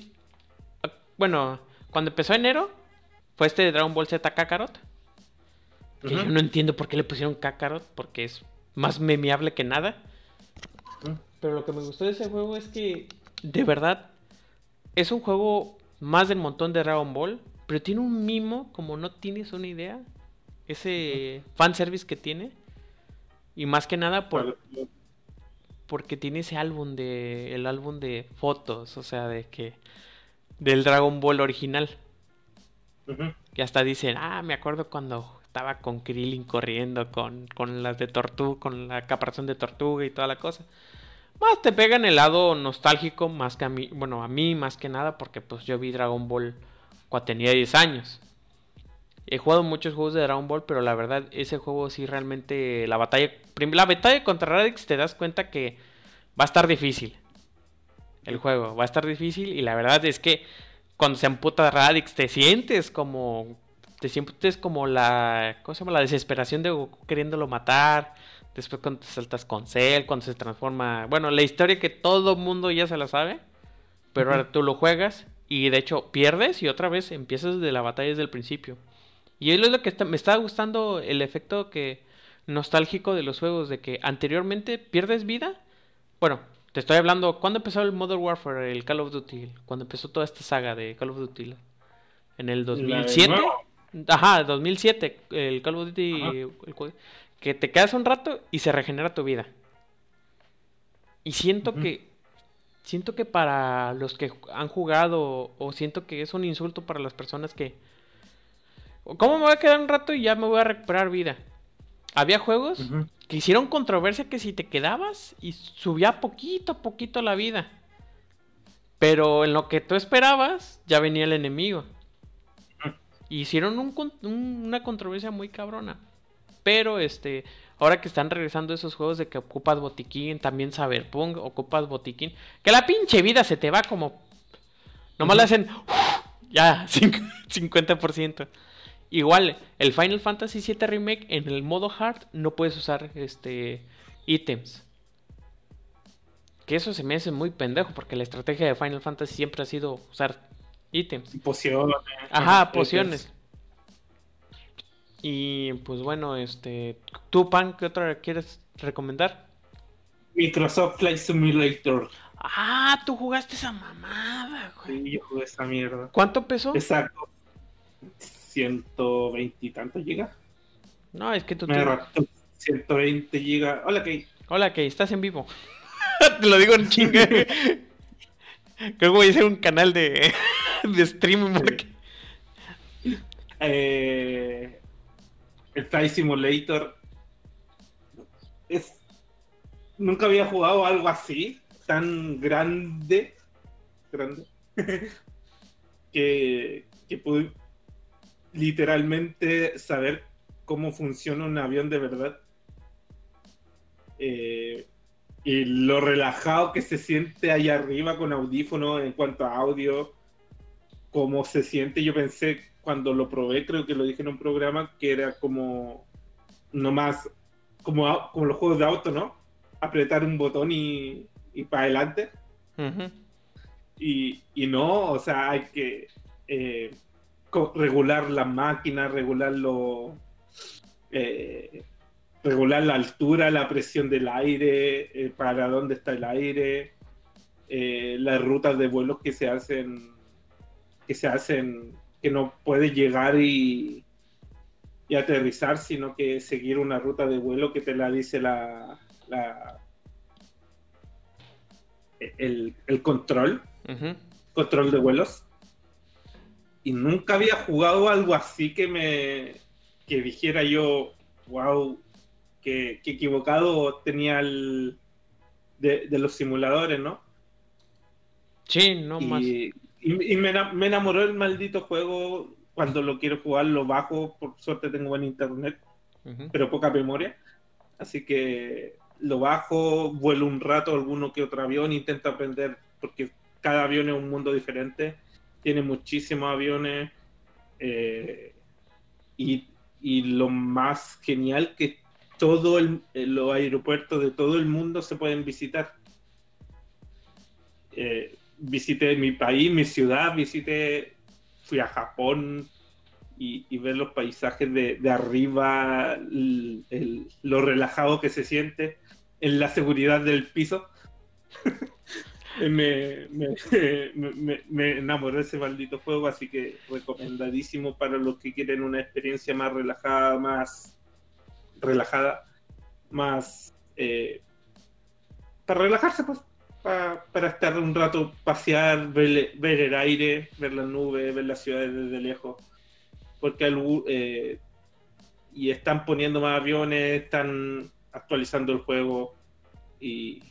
Bueno, cuando empezó enero, fue este de Dragon Ball Z Kakarot. Que yo no entiendo por qué le pusieron Kakarot, porque es más memeable que nada. Pero lo que me gustó de ese juego es que, de verdad, es un juego más del montón de Dragon Ball, pero tiene un mimo como no tienes una idea. Ese fanservice que tiene. Y más que nada por, porque tiene ese álbum de. El álbum de fotos. O sea, de que. Del Dragon Ball original. Que hasta dicen, ah, me acuerdo cuando estaba con Krillin corriendo con, con las de tortuga, con la caparazón de tortuga y toda la cosa. Más te pega en el lado nostálgico, más que a mí, bueno, a mí más que nada, porque pues yo vi Dragon Ball cuando tenía 10 años. He jugado muchos juegos de Dragon Ball, pero la verdad, ese juego sí realmente, la batalla, la batalla contra Radix te das cuenta que va a estar difícil. El juego va a estar difícil y la verdad es que cuando se amputa Radix te sientes como te sientes como la ¿cómo se llama? la desesperación de Goku queriéndolo matar. Después cuando te saltas con Cell, cuando se transforma, bueno, la historia que todo mundo ya se la sabe, pero ahora tú lo juegas y de hecho pierdes y otra vez empiezas de la batalla desde el principio. Y es lo que está- me está gustando el efecto que nostálgico de los juegos de que anteriormente pierdes vida. Bueno, te estoy hablando cuando empezó el Modern Warfare, el Call of Duty, cuando empezó toda esta saga de Call of Duty en el La de 2007. nuevo. Ajá, 2007, el Call of Duty, el que te quedas un rato y se regenera tu vida. Y siento que, siento que para los que han jugado, o siento que es un insulto para las personas que, ¿cómo me voy a quedar un rato y ya me voy a recuperar vida? Había juegos que hicieron controversia que si te quedabas y subía poquito a poquito la vida. Pero en lo que tú esperabas, ya venía el enemigo. Hicieron un con- un- una controversia muy cabrona. Pero este, ahora que están regresando esos juegos de que ocupas botiquín, también Cyberpunk, ocupas botiquín, que la pinche vida se te va como. Nomás le hacen. Ya, cinc- 50%. igual, el Final Fantasy VII Remake en el modo hard no puedes usar este ítems. Que eso se me hace muy pendejo porque la estrategia de Final Fantasy siempre ha sido usar ítems. Pociones. Ajá, pociones. Y pues bueno, este, tú Pan, ¿qué otra quieres recomendar? Microsoft Flight Simulator. Ah, tú jugaste esa mamada, güey. Sí, yo jugué esa mierda. ¿Cuánto pesó? Exacto. 120 y tanto gigas. No, es que tú Me tienes- raptó 120 gigas. Hola, Kate. Hola, que estás en vivo. Te lo digo en chinga. Creo que voy a hacer un canal de, de streaming porque... Eh, el Flight Simulator es nunca había jugado algo así tan grande grande que, que pude literalmente saber cómo funciona un avión de verdad Eh, y lo relajado que se siente ahí arriba con audífono en cuanto a audio cómo se siente. Yo pensé cuando lo probé, creo que lo dije en un programa, que era como nomás como, como los juegos de auto, ¿no? Apretar un botón y, y para adelante. Y, y no, o sea, hay que eh, regular la máquina, regularlo, eh, regular la altura, la presión del aire, eh, para dónde está el aire, las rutas de vuelos que se hacen, que se hacen, que no puedes llegar y, y aterrizar, sino que seguir una ruta de vuelo que te la dice la, la el, el control control de vuelos. Y nunca había jugado algo así que me que dijera yo, wow, que, que equivocado tenía el de, de los simuladores, ¿no? Sí, no más. Y me, me enamoró el maldito juego. Cuando lo quiero jugar, lo bajo. Por suerte tengo buen internet, Ujú. pero poca memoria. Así que lo bajo, vuelo un rato, alguno que otro avión, intento aprender, porque cada avión es un mundo diferente, tiene muchísimos aviones, eh, y, y lo más genial que todo el, eh, los aeropuertos de todo el mundo se pueden visitar. Eh, visité mi país, mi ciudad, visité, fui a Japón, y, ver los paisajes de, arriba, lo relajado que se siente en la seguridad del piso. me- me enamoré de ese maldito juego, así que recomendadísimo para los que quieren una experiencia más relajada, más relajada, más eh, para relajarse, pues, pa- para estar un rato, pasear, ver, ver el aire, ver las nubes, ver las ciudades desde lejos porque algu- eh, y están poniendo más aviones, están actualizando el juego y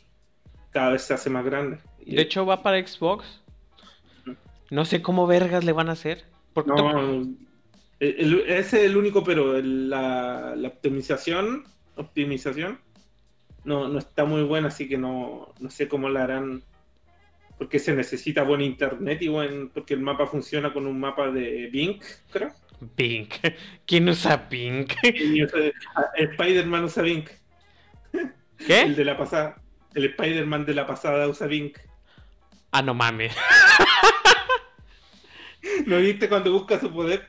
cada vez se hace más grande. Y- De hecho, va para Xbox. No sé cómo vergas le van a hacer. Porque no, el- el- ese es el único, pero el- la, la optimización, optimización no, no está muy buena, así que no, no sé cómo la harán. Porque se necesita buen internet y buen, porque el mapa funciona con un mapa de Bing, creo. Pink. ¿Quién usa el Spider-Man usa Bing. El ¿Qué? de la pasada. El Spider-Man de la pasada usa Bink. Ah, no mames. ¿No viste cuando busca su poder?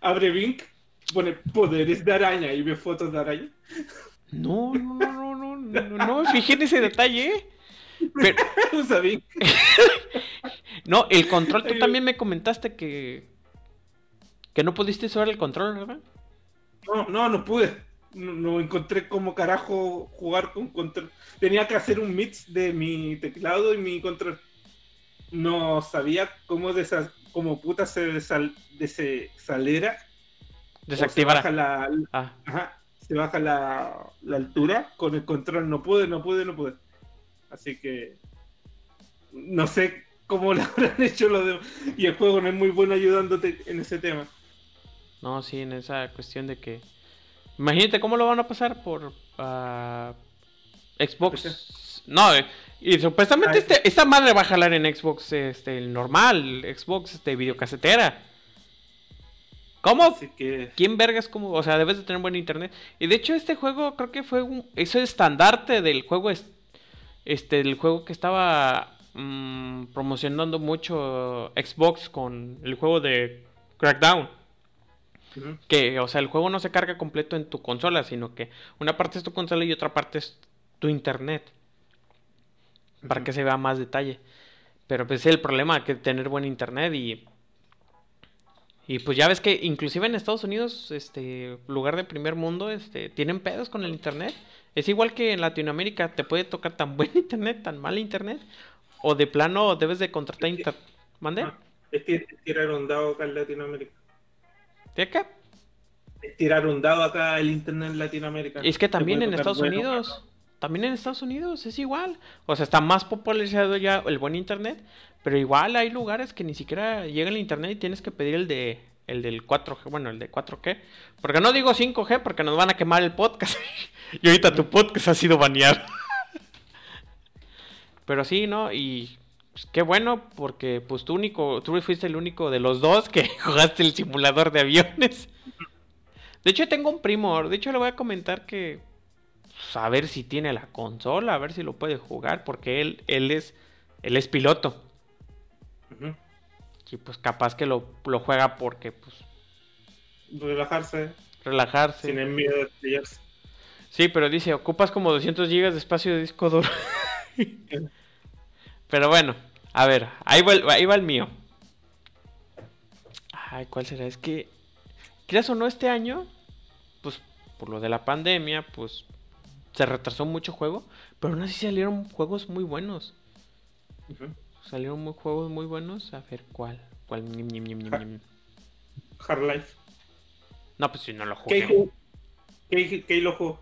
Abre Bink, pone poderes de araña y ve fotos de araña. No, no, no, no, no, no, fijé en ese detalle. Pero, no, el control, tú también me comentaste que. Que no pudiste usar el control, ¿verdad? No, no, no pude. No, no encontré cómo carajo jugar con control. Tenía que hacer un mix de mi teclado y mi control. No sabía cómo, desa- cómo puta se desal- desalera. o se baja la, Ah, Ajá, se baja la, la altura con el control. No pude, no pude, no pude. Así que no sé cómo lo habrán hecho los demás. Y el juego no es muy bueno ayudándote en ese tema. no, sí, en esa cuestión de que. Imagínate cómo lo van a pasar por. ah, Xbox. No, eh, y supuestamente Ah, este- esta madre va a jalar en Xbox este, el normal, Xbox este, videocasetera. ¿Cómo? Que ¿Quién vergas como, o sea, debes de tener buen internet? Y de hecho este juego creo que fue un ese estandarte del juego es- este el juego que estaba mm, promocionando mucho Xbox con el juego de Crackdown, que o sea, el juego no se carga completo en tu consola, sino que una parte es tu consola y otra parte es tu internet, para que se vea más detalle. Pero pues el problema que tener buen internet y y pues ya ves que inclusive en Estados Unidos, este lugar de primer mundo, este tienen pedos con el internet. Es igual que en Latinoamérica, te puede tocar tan buen internet, tan mal internet o de plano debes de contratar internet. ¿Mande? Ah, Es tirar un dado acá en Latinoamérica. ¿De qué? Es tirar un dado acá el internet en Latinoamérica. Es que también en Estados bueno, Unidos, también en Estados Unidos es igual. O sea, está más popularizado ya el buen internet, pero igual hay lugares que ni siquiera llega el internet y tienes que pedir el de el del 4G, bueno, el de 4G. Porque no digo 5G porque nos van a quemar el podcast. y ahorita tu podcast ha sido baneado. pero sí, ¿no? Y pues, qué bueno porque pues tú único, tú fuiste el único de los dos que jugaste el simulador de aviones. De hecho, tengo un primo. De hecho, le voy a comentar que. Pues, a ver si tiene la consola, a ver si lo puede jugar. Porque él, él es. Él es piloto. Y pues capaz que lo, lo juega porque, pues, Relajarse, relajarse. sin miedo de estrellarse. Sí, pero dice, ocupas como 200 gigas de espacio de disco duro. pero bueno, a ver, ahí va, el, ahí va el mío. Ay, ¿cuál será? Es que, creas o no, este año, pues, por lo de la pandemia, pues, se retrasó mucho juego, pero aún así salieron juegos muy buenos. Salieron muy, juegos muy buenos. A ver, ¿cuál? ¿Cuál? Hard Life. No, pues si no lo ¿Qué, jugué. jugó? ¿Qué, qué lo jugó?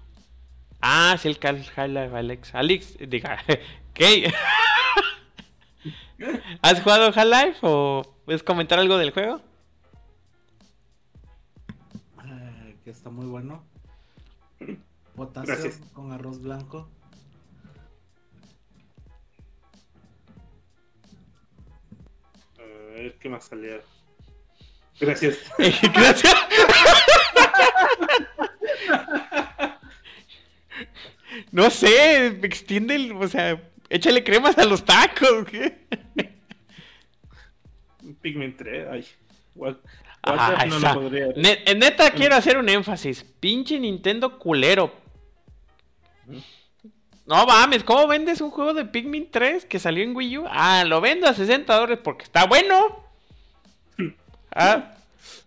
Ah, sí, el Cal Half-Life Alex. Alex, diga, ¿qué? ¿Has jugado Half-Life o puedes comentar algo del juego? Eh, que está muy bueno. Potasio Gracias. con arroz blanco. A ver qué más salía. Gracias. Gracias. No sé, extiende el, o sea, échale cremas a los tacos. ¿qué? Pikmin 3. Ay. What- Ah, WhatsApp no lo podría. Neta quiero hacer un énfasis. Pinche Nintendo culero. No mames, ¿cómo vendes un juego de Pikmin 3 que salió en Wii U? Ah, lo vendo a 60 dólares porque está bueno. Ah,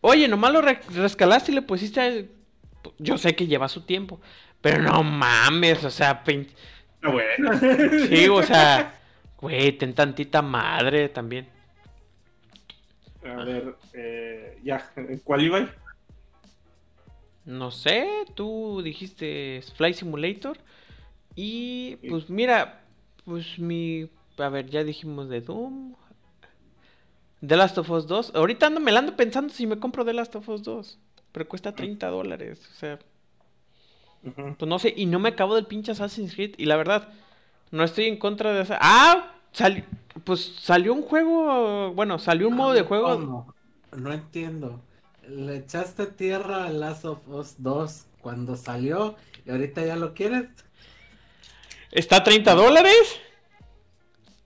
oye, nomás lo re- rescalaste y le pusiste. a- Yo sé que lleva su tiempo, pero no mames, o sea, pin- bueno. sí, o sea, güey, ten tantita madre también. A ver, eh, ya. ¿Cuál iba? No sé, tú dijiste Fly Simulator. Y pues mira, pues mi. A ver, ya dijimos de Doom. The Last of Us 2. Ahorita ando, me la ando pensando si me compro The Last of Us 2. Pero cuesta 30 dólares. O sea, pues no sé. Y no me acabo del pinche Assassin's Creed. Y la verdad, no estoy en contra de esa. ¡Ah! Sali- Pues salió un juego. Bueno, salió un modo de juego. ¿Cómo? No entiendo. Le echaste tierra a Last of Us 2 cuando salió y ahorita ya lo quieres. ¿Está a 30 dólares?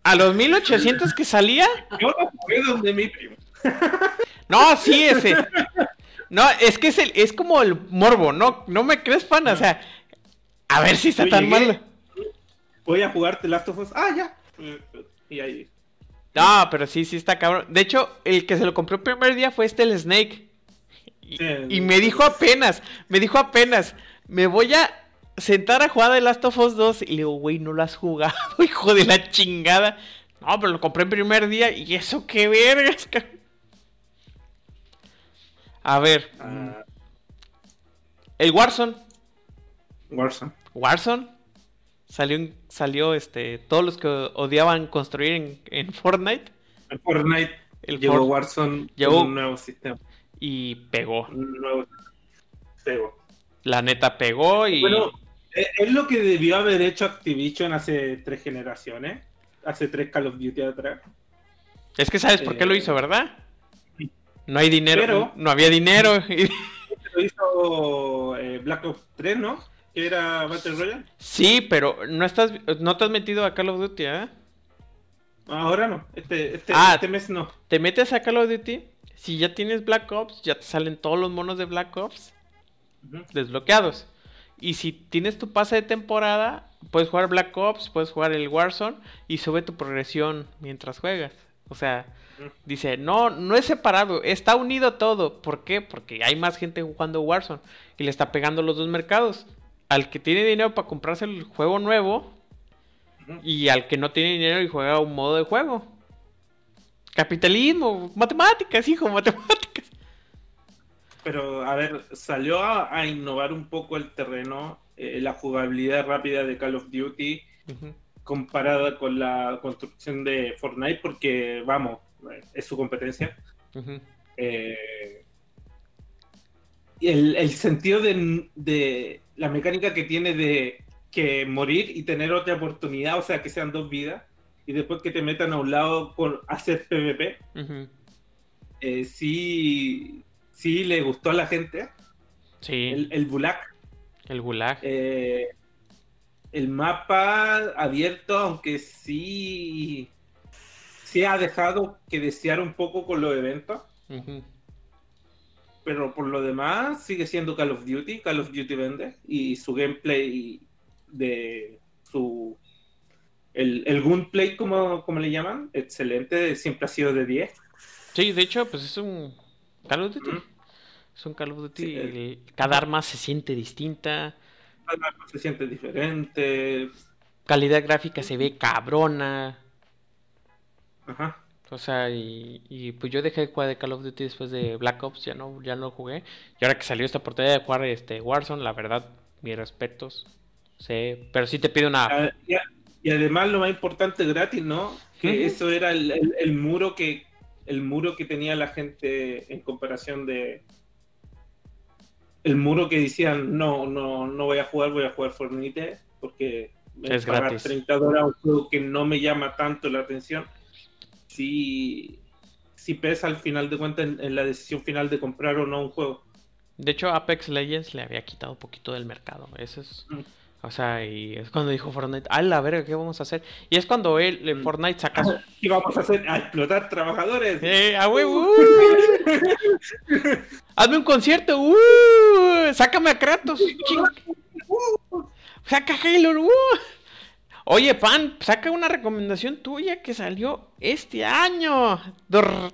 ¿A los 1800 que salía? Yo lo jugué donde mi primo. No, sí, ese. No, es que es, el, es como el morbo, ¿no? No me crees, fan. O sea, a ver si está Yo tan llegué. mal. Voy a jugarte Last of Us. Ah, ya. Y ahí. No, pero sí, sí está cabrón. De hecho, el que se lo compró el primer día fue este, el Snake. Y, el- me dijo apenas, me dijo apenas, me voy a sentar a jugar The Last of Us 2. Y le digo, güey, no lo has jugado, hijo de la chingada. No, pero lo compré el primer día. ¿Y eso qué vergas? A ver, ah, el Warzone. Warzone. Warzone salió, salió este, todos los que odiaban construir en, en Fortnite En Fortnite El llegó Warzone llegó- un nuevo sistema. Y pegó. Pego. La neta pegó y Bueno, es es lo que debió haber hecho Activision hace tres generaciones. Hace tres Call of Duty atrás. es que sabes por qué lo eh, hizo, ¿verdad? No hay dinero, Pero- no había dinero. y- Lo hizo eh, Black Ops 3, ¿no? Que era Battle Royale. sí, pero no estás, no te has metido a Call of Duty, ¿eh? Ahora no. Este, este, Ah. este mes no. Te metes a Call of Duty, si ya tienes Black Ops, ya te salen todos los monos de Black Ops desbloqueados. Y si tienes tu pase de temporada, puedes jugar Black Ops, puedes jugar el Warzone y sube tu progresión mientras juegas. O sea, dice, no, no es separado, está unido todo. ¿Por qué? Porque hay más gente jugando Warzone y le está pegando los dos mercados. Al que tiene dinero para comprarse el juego nuevo y al que no tiene dinero y juega un modo de juego. Capitalismo, matemáticas, hijo, matemáticas. Pero, a ver, salió a, a innovar un poco el terreno, eh, la jugabilidad rápida de Call of Duty comparada con la construcción de Fortnite, porque, vamos, es su competencia. Eh, el, el sentido de, de la mecánica que tiene de que morir y tener otra oportunidad, o sea, que sean dos vidas, y después que te metan a un lado con hacer PvP, eh, sí, sí le gustó a la gente. Sí, El, el Bulak, el gulag. eh, el mapa abierto, aunque sí, sí ha dejado que desear un poco con los eventos. Pero por lo demás sigue siendo Call of Duty, Call of Duty vende y su gameplay de su el, el gunplay como, como le llaman, excelente, siempre ha sido de 10. Sí, de hecho, pues es un Call of Duty. Es un Call of Duty. Sí, el- Cada arma se siente distinta. Se siente diferente. Calidad gráfica se ve cabrona. Ajá. O sea, y, y, pues yo dejé de jugar de Call of Duty después de Black Ops, ya no, ya no jugué. Y ahora que salió esta oportunidad de jugar este Warzone, la verdad, mis respetos. Sí, pero sí te pido una. Ah, y además lo más importante gratis, ¿no? Que eso era el, el- el muro que el muro que tenía la gente en comparación de el muro que decían no no no voy a jugar voy a jugar Fortnite porque Es pagar gratis. 30 dólares un juego que no me llama tanto la atención sí sí pesa al final de cuentas en, en la decisión final de comprar o no un juego De hecho, Apex Legends le había quitado un poquito del mercado. Eso es. Mm. O sea, y es cuando dijo Fortnite, ¡ay la verga! ¿Qué vamos a hacer? Y es cuando él, Mm. Fortnite saca. ¿qué vamos a hacer? a explotar trabajadores ¡Eh, a huevo! ¡Hazme un concierto! ¡Uh! ¡Sácame a Kratos! ¡Saca a Halo! ¡Uh! Oye, Pan, saca una recomendación tuya que salió este año.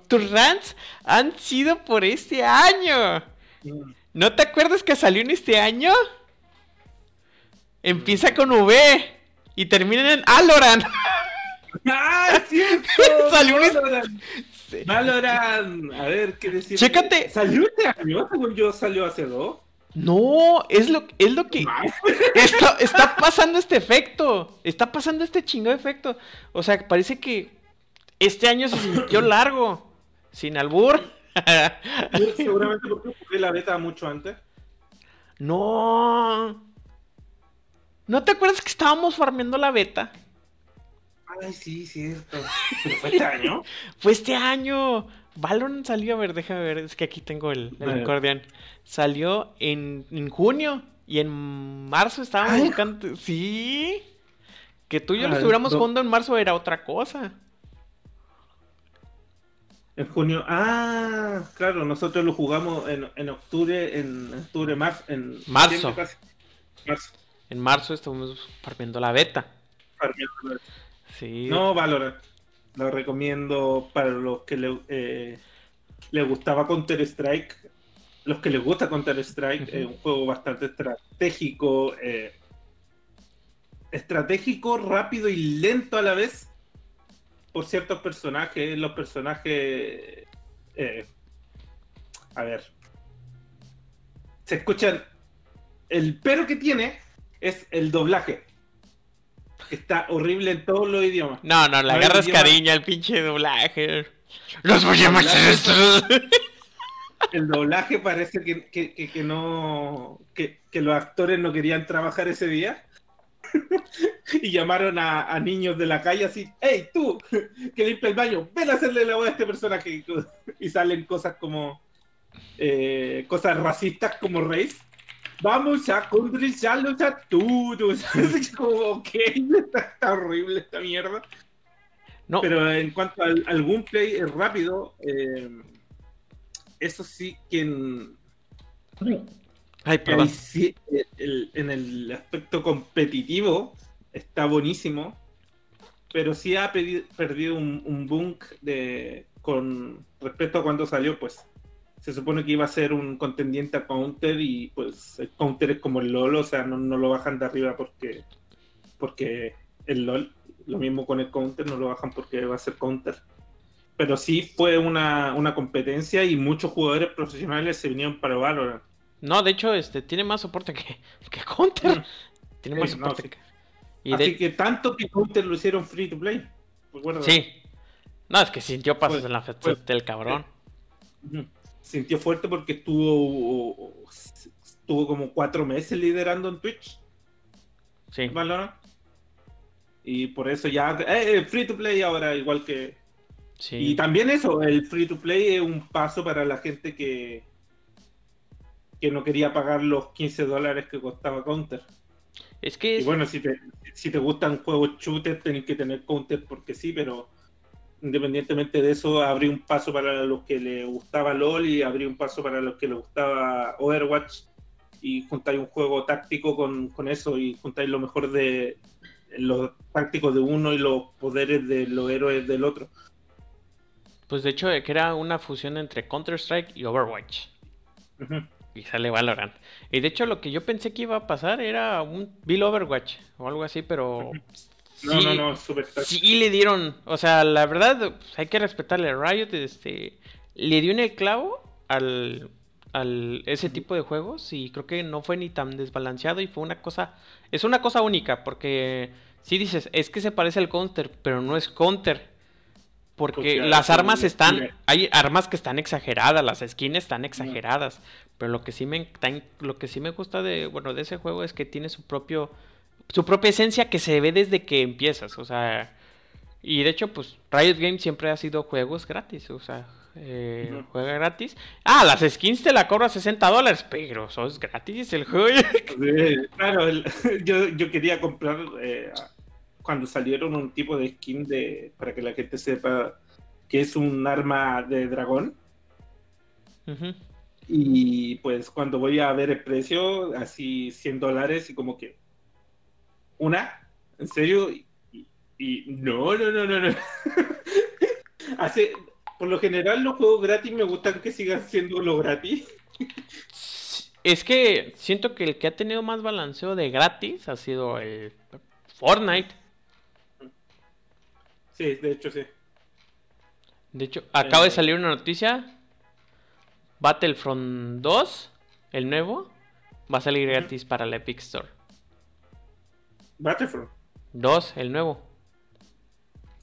Tus rants han sido por este año. ¿No te acuerdas que salió en este año? Empieza con V y termina en Aloran. ¡Ah, cierto! Salió un- Valorant. Valorant. A ver, ¿qué decir? Chécate. ¿Salió este año? Según yo, salió hace dos. No, es lo, es lo que está, está pasando este efecto. Está pasando este chingo efecto. O sea, parece que este año se sintió largo. Sin albur. Seguramente porque la beta mucho antes. No. ¿No te acuerdas que estábamos farmeando la beta? Ay, sí, cierto. ¿Pero fue este año? Fue este año. Valorant salió, a ver, déjame ver, es que aquí tengo el, el acordeón. Salió en, en junio y en marzo estábamos Ay. buscando. Sí. Que tú y yo lo Ay, estuviéramos no. jugando en marzo era otra cosa. En junio. Ah, claro, nosotros lo jugamos en, en octubre, en octubre, marzo. En Marzo. Marzo. En marzo estuvimos farmeando la beta. Sí. No, Valorant. Lo recomiendo para los que le, eh, gustaba Counter Strike. Los que les gusta Counter Strike, Ujú. es un juego bastante estratégico. eh, estratégico, rápido y lento a la vez. Por ciertos personajes. Los personajes. eh, a ver. Se escuchan. El pero que tiene es el doblaje. Está horrible en todos los idiomas. No, no, le agarras cariño al pinche doblaje. Los voy a maestros. El doblaje parece que, que- que- que no. Que, que los actores no querían trabajar ese día. y llamaron a, a niños de la calle así, hey tú, que limpia el baño, ven a hacerle la voz a este personaje. Y salen cosas como, eh, cosas racistas como race. Vamos a conversarlos a todos. Así como, ok, está, está horrible esta mierda. No, Pero en cuanto al, al gameplay es rápido, eh, eso sí que en, ay, perdón. ahí sí, el- en el aspecto competitivo está buenísimo, pero sí ha perdido un, un bunk de, con respecto a cuando salió, pues se supone que iba a ser un contendiente a Counter y pues el Counter es como el LOL, o sea, no, no lo bajan de arriba porque, porque el LOL, lo mismo con el Counter, no lo bajan porque va a ser Counter. Pero sí fue una, una competencia y muchos jugadores profesionales se vinieron para Valorant. No, de hecho, este tiene más soporte que, que Counter. Tiene más no, soporte sí. que. Y Así de... que tanto que Counter lo hicieron free to play. Recuerda. Sí. No, es que sintió pasos Pues, en la fe pues, del cabrón. Ujú. Sintió fuerte porque estuvo estuvo como cuatro meses liderando en Twitch, Sí. Valorant. Y por eso ya eh, free to play ahora igual que Sí. y también eso, el free to play es un paso para la gente que que no quería pagar los 15 dólares que costaba Counter. Es que Y es- bueno, si te, si te gustan juegos shooter, tenés que tener counter porque sí, pero independientemente de eso, abrí un paso para los que le gustaba LOL y abrí un paso para los que le gustaba Overwatch y juntáis un juego táctico con, con eso y juntáis lo mejor de los tácticos de uno y los poderes de los héroes del otro. Pues de hecho, que era una fusión entre Counter-Strike y Overwatch. Y sale Valorant. Y de hecho, lo que yo pensé que iba a pasar era un Bill Overwatch o algo así, pero. No, sí- no, no, súper. Sí le dieron, o sea, la verdad, pues, hay que respetarle a Riot, este, le dio en el clavo al, al ese tipo de juegos y creo que no fue ni tan desbalanceado y fue una cosa, es una cosa única porque si dices, es que se parece al Counter, pero no es Counter. Porque las armas un están, hay armas que están exageradas, las skins están exageradas, pero lo que sí me lo que sí me gusta de, bueno, de ese juego es que tiene su propio su propia esencia que se ve desde que empiezas, o sea, y de hecho, pues Riot Games siempre ha sido juegos gratis, o sea, eh, juega gratis. Ah, las skins te la cobra 60 dólares, pero eso es gratis el juego. Sí, claro, el- yo, yo quería comprar eh, cuando salieron un tipo de skin de para que la gente sepa que es un arma de dragón y pues cuando voy a ver el precio así 100 dólares y como que una en serio y, no no no no no hace por lo general los juegos gratis me gustan que sigan siendo lo gratis Es que siento que el que ha tenido más balanceo de gratis ha sido el Fortnite. sí de hecho sí De hecho, acaba de Eh. salir una noticia. Battlefront 2, el nuevo, va a salir gratis para la Epic Store. Battlefront 2, el nuevo.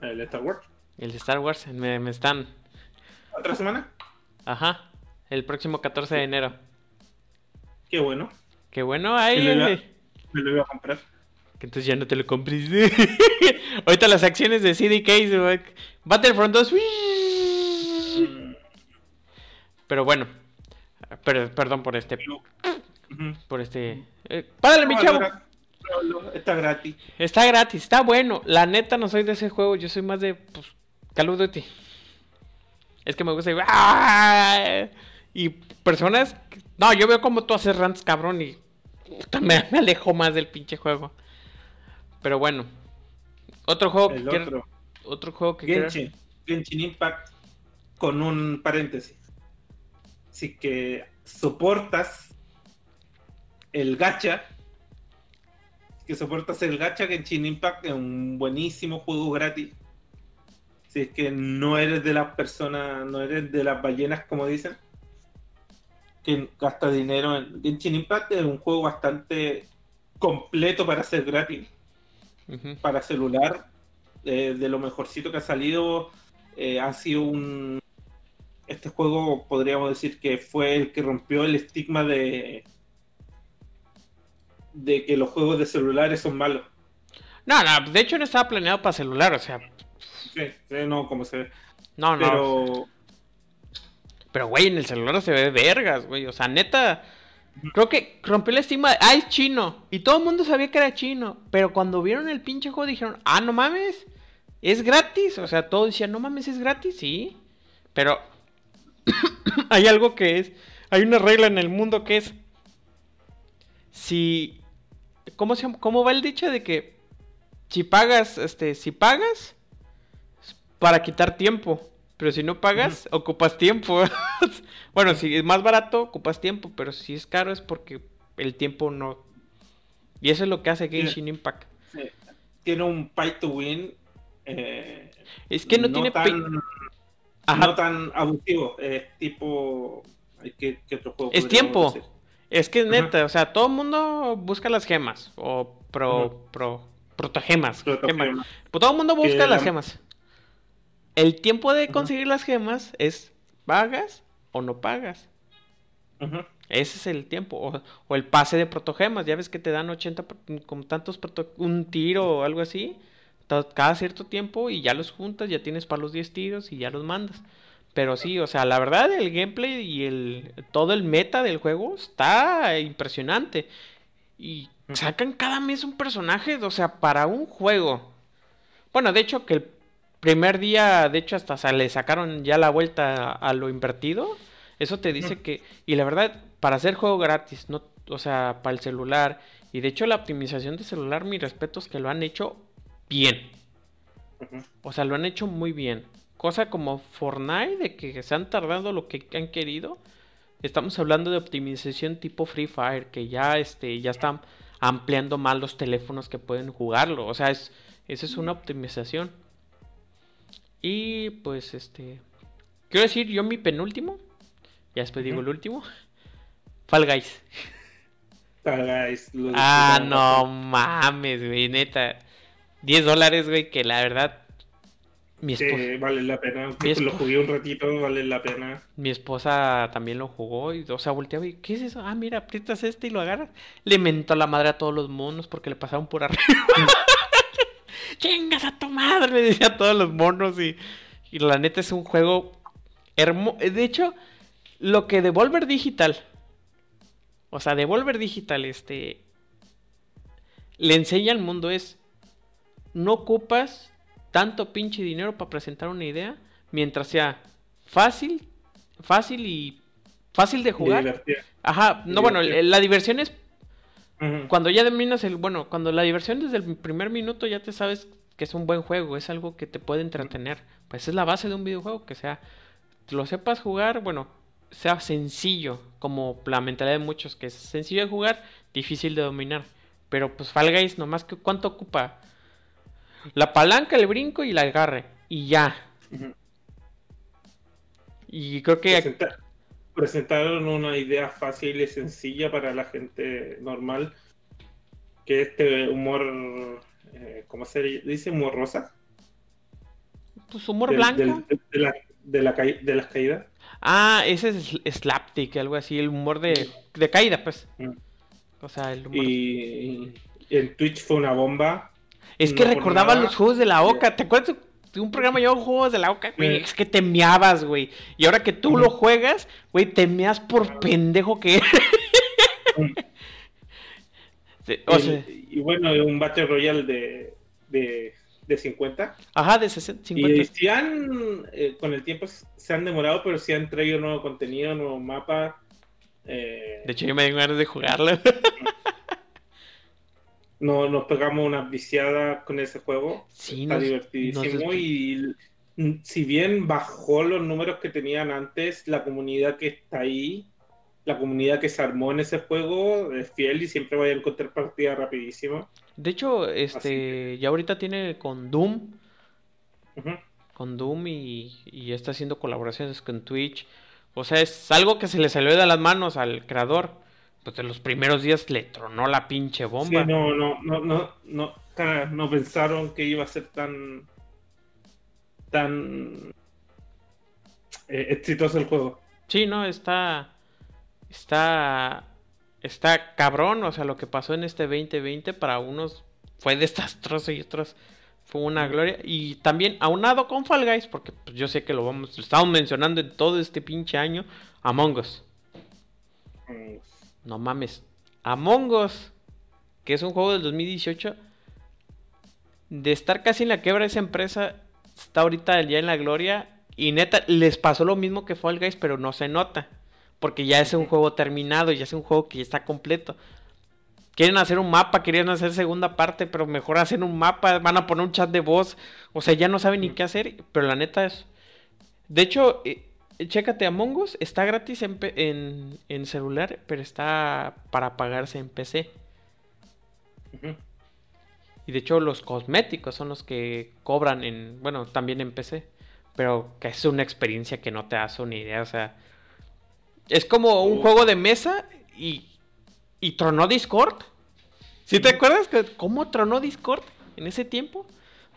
el Star Wars El Star Wars. Me, me están. otra semana Ajá. El próximo 14 de enero. qué bueno Qué bueno, ahí. Sí, lo iba- me lo iba a comprar Que entonces ya no te lo compres. Ahorita las acciones de CDK. Battlefront 2. Mm, Pero bueno. Pero, perdón por este. Por este. eh, párale, mi chavo. Está gratis. Está gratis, está bueno. La neta no soy de ese juego, yo soy más de pues, Call of Duty. Es que me gusta. y- ¡Ah! Y personas. No, yo veo como tú haces rants, cabrón, y me, me alejo más del pinche juego. Pero bueno. Otro juego El que quiero- otro. otro juego que Genshin. Genshin Impact con un paréntesis. Así que soportas el gacha. Que soportas el gacha Genshin Impact es un buenísimo juego gratis. Si es que no eres de las personas, no eres de las ballenas como dicen. Que gasta dinero en Genshin Impact es un juego bastante completo para ser gratis para celular, eh, de lo mejorcito que ha salido, eh, ha sido un... Este juego podríamos decir que fue el que rompió el estigma de de que los juegos de celulares son malos. No, no, de hecho no estaba planeado para celular, o sea, Sí, sí, no, como se ve. no, no. Pero Pero, güey, en el celular se ve vergas, güey. O sea, neta. Creo que rompió la estima. Ah, es chino. Y todo el mundo sabía que era chino. Pero cuando vieron el pinche juego dijeron, ah, no mames. Es gratis. O sea, todos decían, no mames, es gratis, sí. Pero hay algo que es. Hay una regla en el mundo que es. Si. ¿Cómo, se? ¿Cómo va el dicho de que si pagas, este, si pagas es para quitar tiempo, pero si no pagas, ocupas tiempo. bueno, si es más barato, ocupas tiempo, pero si es caro es porque el tiempo no. Y eso es lo que hace Genshin Impact. eh, tiene un pay to win. eh, Es que no, tiene tan, Ajá. no tan abusivo. Es tipo. ¿Qué, qué otro juego Es tiempo. decir? Es que neta, o sea, todo el mundo busca las gemas o pro, pro protogemas. Gema. Pues todo el mundo busca las la- gemas. El tiempo de conseguir las gemas es pagas o no pagas. Ese es el tiempo. O, o el pase de protogemas. Ya ves que te dan 80 pro- con tantos proto- un tiro o algo así. Cada cierto tiempo y ya los juntas, ya tienes para los 10 tiros y ya los mandas. Pero sí, o sea, la verdad el gameplay y el todo el meta del juego está impresionante. Y sacan cada mes un personaje, o sea, para un juego. Bueno, de hecho que el primer día, de hecho hasta se le sacaron ya la vuelta a, lo invertido. Eso te dice que y la verdad, para hacer juego gratis, no, o sea, para el celular y de hecho la optimización de celular, mis respetos que lo han hecho bien. O sea, lo han hecho muy bien. Cosa como Fortnite, de que se han tardado lo que han querido. Estamos hablando de optimización tipo Free Fire, que ya, este, ya están ampliando más los teléfonos que pueden jugarlo. O sea, es, esa es una optimización. Y pues, este... Quiero decir, yo mi penúltimo. Ya después digo el último. Fall Guys. Pagáis, lo Ah, no mames, güey, neta. 10 dólares, güey, que la verdad... Mi esposa... Vale la pena. Mi aunque lo jugué un ratito, vale la pena. Mi esposa también lo jugó y, o sea, volteaba y, ¿qué es eso? Ah, mira, aprietas este y lo agarras. Le mentó la madre a todos los monos porque le pasaron por arriba. ¡Chingas a tu madre! Le decía a todos los monos y, y la neta es un juego hermoso. De hecho, lo que Devolver Digital, o sea, Devolver Digital, este, le enseña al mundo es, no ocupas tanto pinche dinero para presentar una idea mientras sea fácil, fácil y fácil de jugar. Ajá, no, bueno, la diversión es cuando ya dominas el, bueno, cuando la diversión desde el primer minuto ya te sabes que es un buen juego, es algo que te puede entretener. Pues es la base de un videojuego, que sea, lo sepas jugar, bueno, sea sencillo, como la mentalidad de muchos, que es sencillo de jugar, difícil de dominar. Pero pues Fall Guys, nomás que cuánto ocupa. La palanca, el brinco y el agarre. Y ya. Y creo que Presenta- presentaron una idea fácil y sencilla para la gente normal, que este humor, eh, ¿cómo se dice? Humor rosa. pues humor Del- blanco. del- de, la, de, la de las caídas. Ah, ese es slapstick, algo así, el humor de, de caída, pues. Mm. O sea, el humor. Y, y en Twitch fue una bomba. Es que no recordaba los juegos de la Oca. ¿Te acuerdas de un programa llamado Juegos de la Oca? Güey, es que te meabas, güey. Y ahora que tú lo juegas, güey, te meas por pendejo que eres. O y bueno, un Battle Royale de, de, de 50. ajá, de 60, 50. Y si han, eh, con el tiempo se han demorado, pero si han traído nuevo contenido, nuevo mapa. eh, De hecho, yo me dio ganas de jugarlo. No, nos pegamos una viciada con ese juego. Sí, Está nos- divertidísimo. nos- Y si bien bajó los números que tenían antes, la comunidad que está ahí, la comunidad que se armó en ese juego es fiel y siempre va a encontrar partidas rapidísimo. De hecho, este, ya ahorita tiene con Doom. Con Doom y, y está haciendo colaboraciones con Twitch. O sea, es algo que se le salió de las manos al creador. Pues en los primeros días le tronó la pinche Sí, bomba. no, no, no, no, no, cara, no pensaron que iba a ser tan tan eh, exitoso el juego. Sí, no, está. Está. Está cabrón, o sea, lo que pasó en este 2020 para unos fue desastroso y otros fue una gloria. Y también aunado con Fall Guys, porque pues, yo sé que lo vamos, lo estamos mencionando en todo este pinche año, Among Us. Mm, No mames. Among Us, que es un juego del 2018, de estar casi en la quiebra esa empresa, está ahorita ya en la gloria. Y neta, les pasó lo mismo que Fall Guys, pero no se nota. Porque ya es un juego terminado, ya es un juego que ya está completo. Quieren hacer un mapa, querían hacer segunda parte, pero mejor hacen un mapa, van a poner un chat de voz. O sea, ya no saben ni qué hacer, pero la neta es... De hecho, eh, chécate, Among Us está gratis en, en, en celular, pero está para pagarse en PC. Y de hecho los cosméticos son los que cobran en, bueno, también en PC. Pero que es una experiencia que no te das una idea, o sea... Es como un juego de mesa y, y tronó Discord. ¿Sí te acuerdas que cómo tronó Discord en ese tiempo?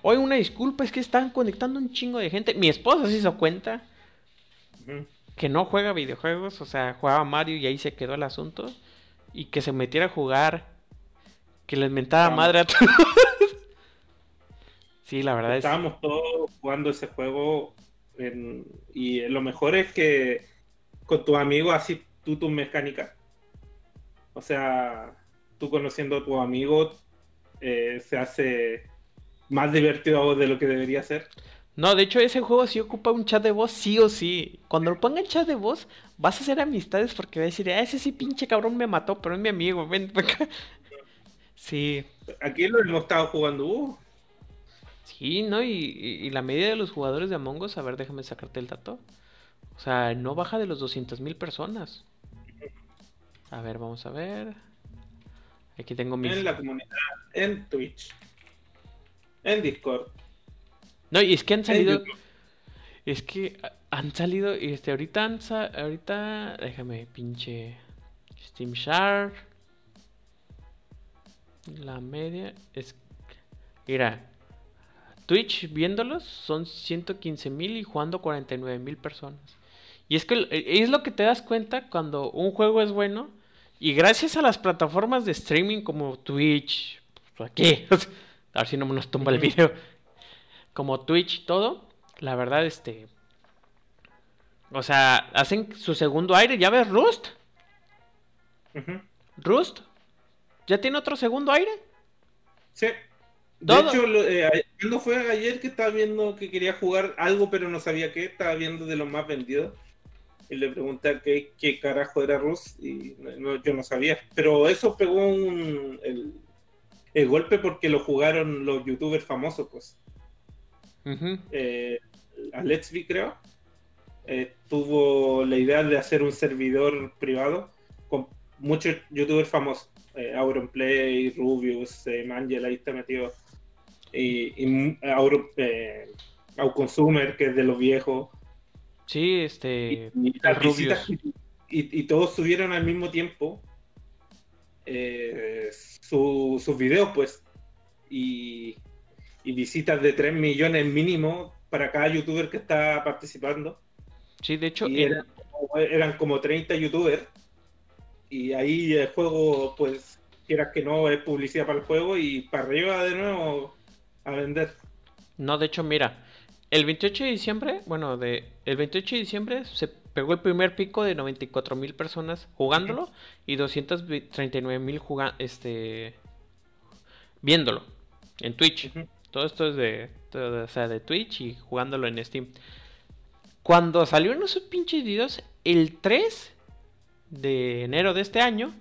Hoy una disculpa, es que están conectando un chingo de gente. Mi esposa se hizo cuenta. Que no juega videojuegos, o sea, jugaba Mario y ahí se quedó el asunto. Y que se metiera a jugar, que les mentaba madre a todos. sí, la verdad es. Estábamos todos jugando ese juego en- y lo mejor es que con tus amigos así tú tus mecánicas. O sea, tú conociendo a tus amigos eh, se hace más divertido de lo que debería ser. No, de hecho, ese juego sí ocupa un chat de voz, sí o sí. Cuando lo pongan chat de voz, vas a hacer amistades porque va a decir, ah, ese sí pinche cabrón me mató, pero es mi amigo, ven acá. Sí, Aquí lo hemos estado jugando. uh, sí, ¿no? Y, y- y la media de los jugadores de Among Us, a ver, déjame sacarte el dato. O sea, no baja de los 200 mil personas. A ver, vamos a ver. Aquí tengo mis... en la comunidad, en Twitch, en Discord, No, y es que han salido... Es que han salido, este, ahorita han sa- ahorita, déjame, pinche Steam Share. La media es, mira, Twitch viéndolos son 115 mil y jugando 49 mil personas. Y es que el- es lo que te das cuenta cuando un juego es bueno y gracias a las plataformas de streaming como Twitch, pues, aquí, a ver si no nos tumba el video, como Twitch y todo, la verdad, este, o sea, hacen su segundo aire, ya ves Rust. Rust, ya tiene otro segundo aire. Sí. De Todo. hecho, lo- eh, fue ayer que estaba viendo que quería jugar algo, pero no sabía qué, estaba viendo de los más vendidos. Y le pregunté qué, qué carajo era Rus y no- yo no sabía. Pero eso pegó un, el, el golpe porque lo jugaron los youtubers famosos, pues. Ujú. Eh, a Let's Be, creo, eh, tuvo la idea de hacer un servidor privado con muchos youtubers famosos. Eh, Auronplay, Rubius, eh, Mangel, ahí está metido. Y, y Auro, eh, Auconsumer, que es de los viejos. Sí, este, Y, y Rubius. y- y todos subieron al mismo tiempo eh, su- sus videos, pues. Y, y visitas de 3 millones mínimo para cada youtuber que está participando. sí, de hecho, Y en- eran, como- eran como 30 youtubers. Y ahí el juego, pues, quieras que no, es publicidad para el juego y para arriba de nuevo a vender. no, de hecho, mira, el 28 de diciembre, bueno, de, el 28 de diciembre se pegó el primer pico de 94 mil personas jugándolo y 239 mil este, viéndolo en Twitch. Ujú. Todo esto es de, o sea, de Twitch y jugándolo en Steam. Cuando salieron esos pinches videos, el 3 de enero de este año,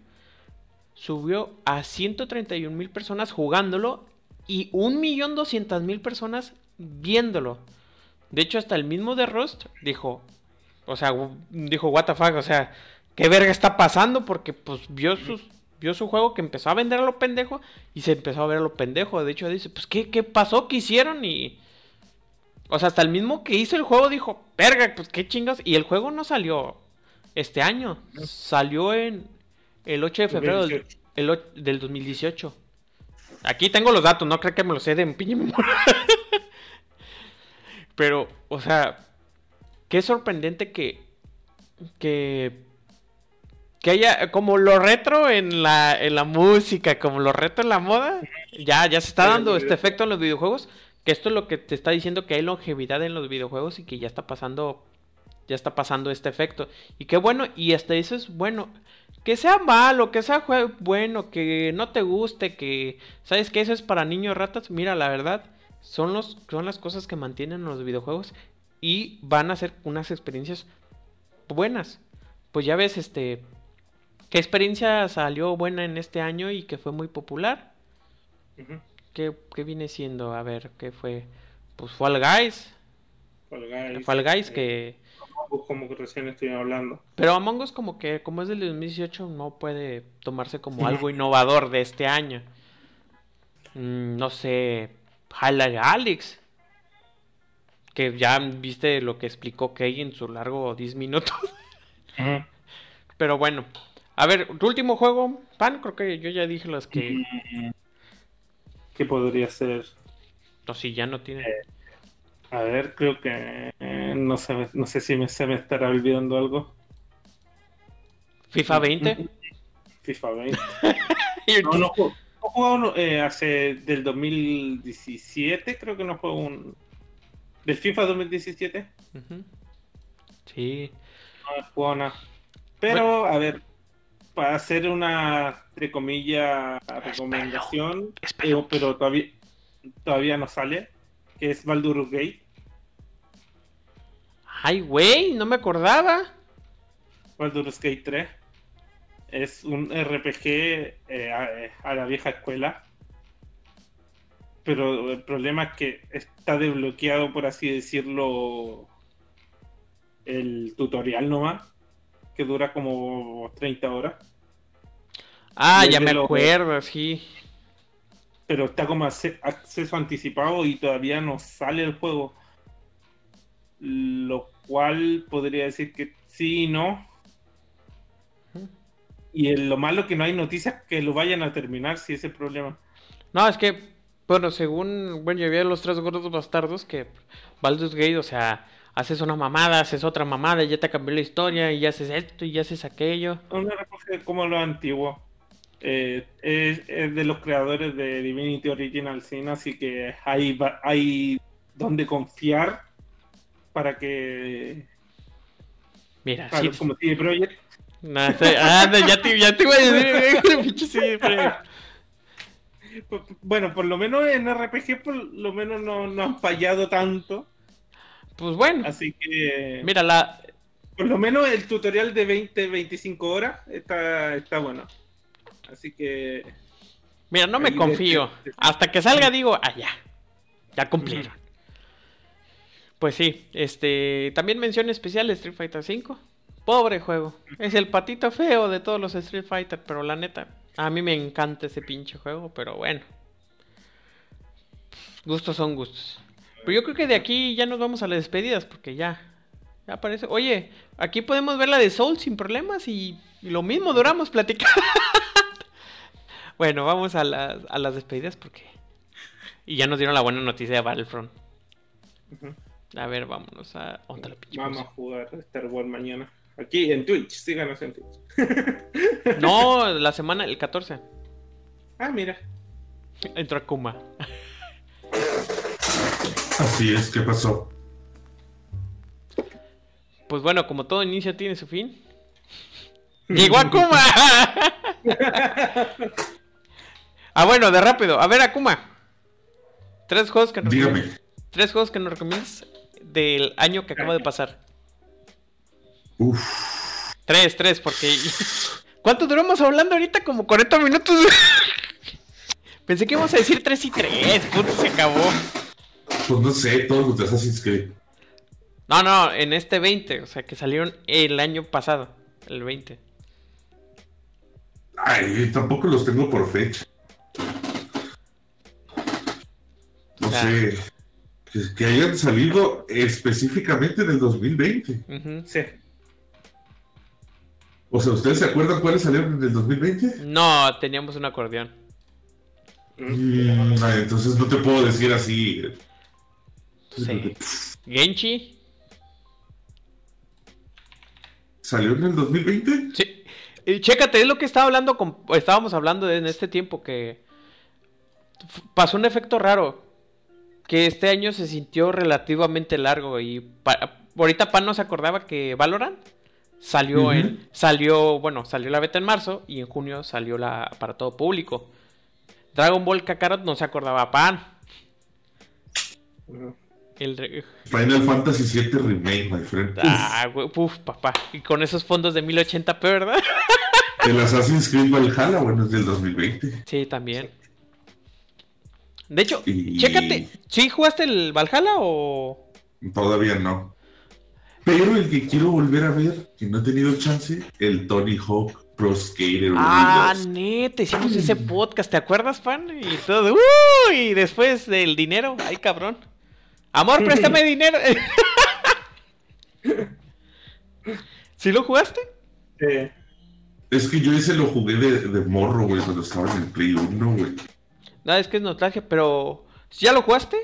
subió a 131 mil personas jugándolo y 1.200.000 personas viéndolo. De hecho, hasta el mismo de Rust dijo, o sea, dijo, what the fuck, o sea, ¿qué verga está pasando? Porque pues vio sus vio su juego que empezó a vender a lo pendejo y se empezó a ver a lo pendejo. De hecho, dice, pues, ¿qué, qué pasó? ¿Qué hicieron? Y... O sea, hasta el mismo que hizo el juego dijo, verga, pues, ¿qué chingas? Y el juego no salió este año. Salió en el 8 de febrero del, 2018. el o- del 2018. Aquí tengo los datos, no creo que me los sé de pinche memoria. Pero, o sea, qué sorprendente que, que que haya como lo retro en la, en la música, como lo retro en la moda, ya, ya se está dando este efecto en los videojuegos, que esto es lo que te está diciendo que hay longevidad en los videojuegos y que ya está pasando, ya está pasando este efecto. Y qué bueno, y hasta eso es bueno. Que sea malo, que sea jue- bueno, que no te guste, que sabes que eso es para niños ratas, mira, la verdad, son los, son las cosas que mantienen los videojuegos y van a ser unas experiencias buenas. Pues ya ves, este, ¿qué experiencia salió buena en este año y que fue muy popular? ¿Qué, qué viene siendo? A ver, ¿qué fue? Pues Fall Guys. Fall Guys, Fall Guys eh, que... Como que recién estoy hablando. Pero Among Us como que, como es del 2018, no puede tomarse como algo innovador de este año. Mm, no sé, Highlight Alex. Que ya viste lo que explicó Kay en su largo 10 minutos. Pero bueno. A ver, tu último juego, Pan, creo que yo ya dije las que... Mm, ¿Qué podría ser? No, si ya no tiene... A ver, creo que eh, no sé, no sé si me, se me estará olvidando algo. FIFA 20. FIFA 20. No, no juego. No he jugado uno, eh, hace del 2017, creo que no juego un. Del FIFA 2017, Ujú. Sí. no he jugado nada. Pero, a ver, para hacer una, entre comillas, recomendación, eh, pero todavía, todavía no sale, que es Baldur's Gate. Ay, güey, no me acordaba. Baldur's Gate 3. Es un RPG eh, a, a la vieja escuela. Pero el problema es que está desbloqueado, por así decirlo, el tutorial nomás, que dura como 30 horas. Ah, ya me lo- acuerdo, sí. Pero está como acceso anticipado y todavía no sale el juego. Lo cual podría decir que sí y no. Y el- lo malo que no hay noticias que lo vayan a terminar, si ese es el problema. No, es que, bueno, según, bueno, yo vi a los tres gordos bastardos que Baldur's Gate, o sea, haces una mamada, haces otra mamada, y ya te cambió la historia, y ya haces esto, y ya haces aquello. Un RPG como lo antiguo. Eh, es, es de los creadores de Divinity Original Sin, así que hay, hay donde confiar para que, Mira, para sí. los como CD Projekt ah, ya, te, ya te iba a decir, Bueno, por lo menos en RPG, por lo menos no, no han fallado tanto. Pues bueno, Así que, mira, la, por lo menos el tutorial de 20-25 horas está, está bueno. Así que, mira, no me confío. de- Hasta que salga digo, ah, ya, ya cumplieron. Pues sí, este, también mención especial Street Fighter V. Pobre juego. Es el patito feo de todos los Street Fighter, pero la neta, a mí me encanta ese pinche juego, pero bueno. Gustos son gustos. Pero yo creo que de aquí ya nos vamos a las despedidas, porque ya, ya parece. Oye, aquí podemos ver la de Soul sin problemas y, y lo mismo duramos platicando. bueno, vamos a las, a las despedidas porque... Y ya nos dieron la buena noticia de Battlefront. A ver, vámonos a... ¿dónde la pinche vamos a jugar Star Wars mañana. Aquí en Twitch, síganos en Twitch. No, la semana, el 14. Ah, mira. Entró Akuma. Así es, ¿qué pasó? Pues bueno, como todo inicio tiene su fin. ¡Llegó Akuma! ah, bueno, de rápido. A ver, Akuma. Tres juegos que nos Dígame. Tres juegos que nos recomiendas del año que acaba de pasar. Uf, Tres, tres, porque. ¿Cuánto duramos hablando ahorita? Como 40 minutos. Pensé que íbamos a decir tres y tres. Puto, se acabó. Pues no sé, todos los de Assassin's Creed. No, no, en este 20. O sea, que salieron el año pasado. El 20. Ay, tampoco los tengo por fecha. No Ya. sé. Que, que hayan salido específicamente en el 2020. Ujú. Sí. O sea, ¿ustedes se acuerdan cuáles salieron en el 2020? No, teníamos un acordeón. Mm. Entonces no te puedo decir así. Sí. Genchi. ¿Salió en el 2020? Sí. Y chécate, es lo que estaba hablando con, estábamos hablando de- en este tiempo que pasó un efecto raro. Que este año se sintió relativamente largo y pa- ahorita Pan no se acordaba que Valorant salió en salió, bueno, salió la beta en marzo y en junio salió la para todo público. Dragon Ball Kakarot no se acordaba Pan. Ujú. El re- Final Fantasy VII Remake, my friend. Ah, güey, uf, papá. Y con esos fondos de 1080p, ¿verdad? el Assassin's Creed Valhalla, bueno, es del 2020. Sí, también. De hecho, Y- chécate, ¿sí jugaste el Valhalla o...? Todavía no. Pero el que quiero volver a ver, que no he tenido chance, el Tony Hawk Pro Skater. Ah, 2. neta, hicimos ese podcast, ¿te acuerdas, fan? Y todo, ¡uh! Y después del dinero, ay, cabrón. Amor, préstame dinero. ¿Sí lo jugaste? Eh, Es que yo ese lo jugué de, de morro, güey, cuando estaba en el Play 1, güey. No, es que es nostalgia, pero... ¿Ya lo jugaste?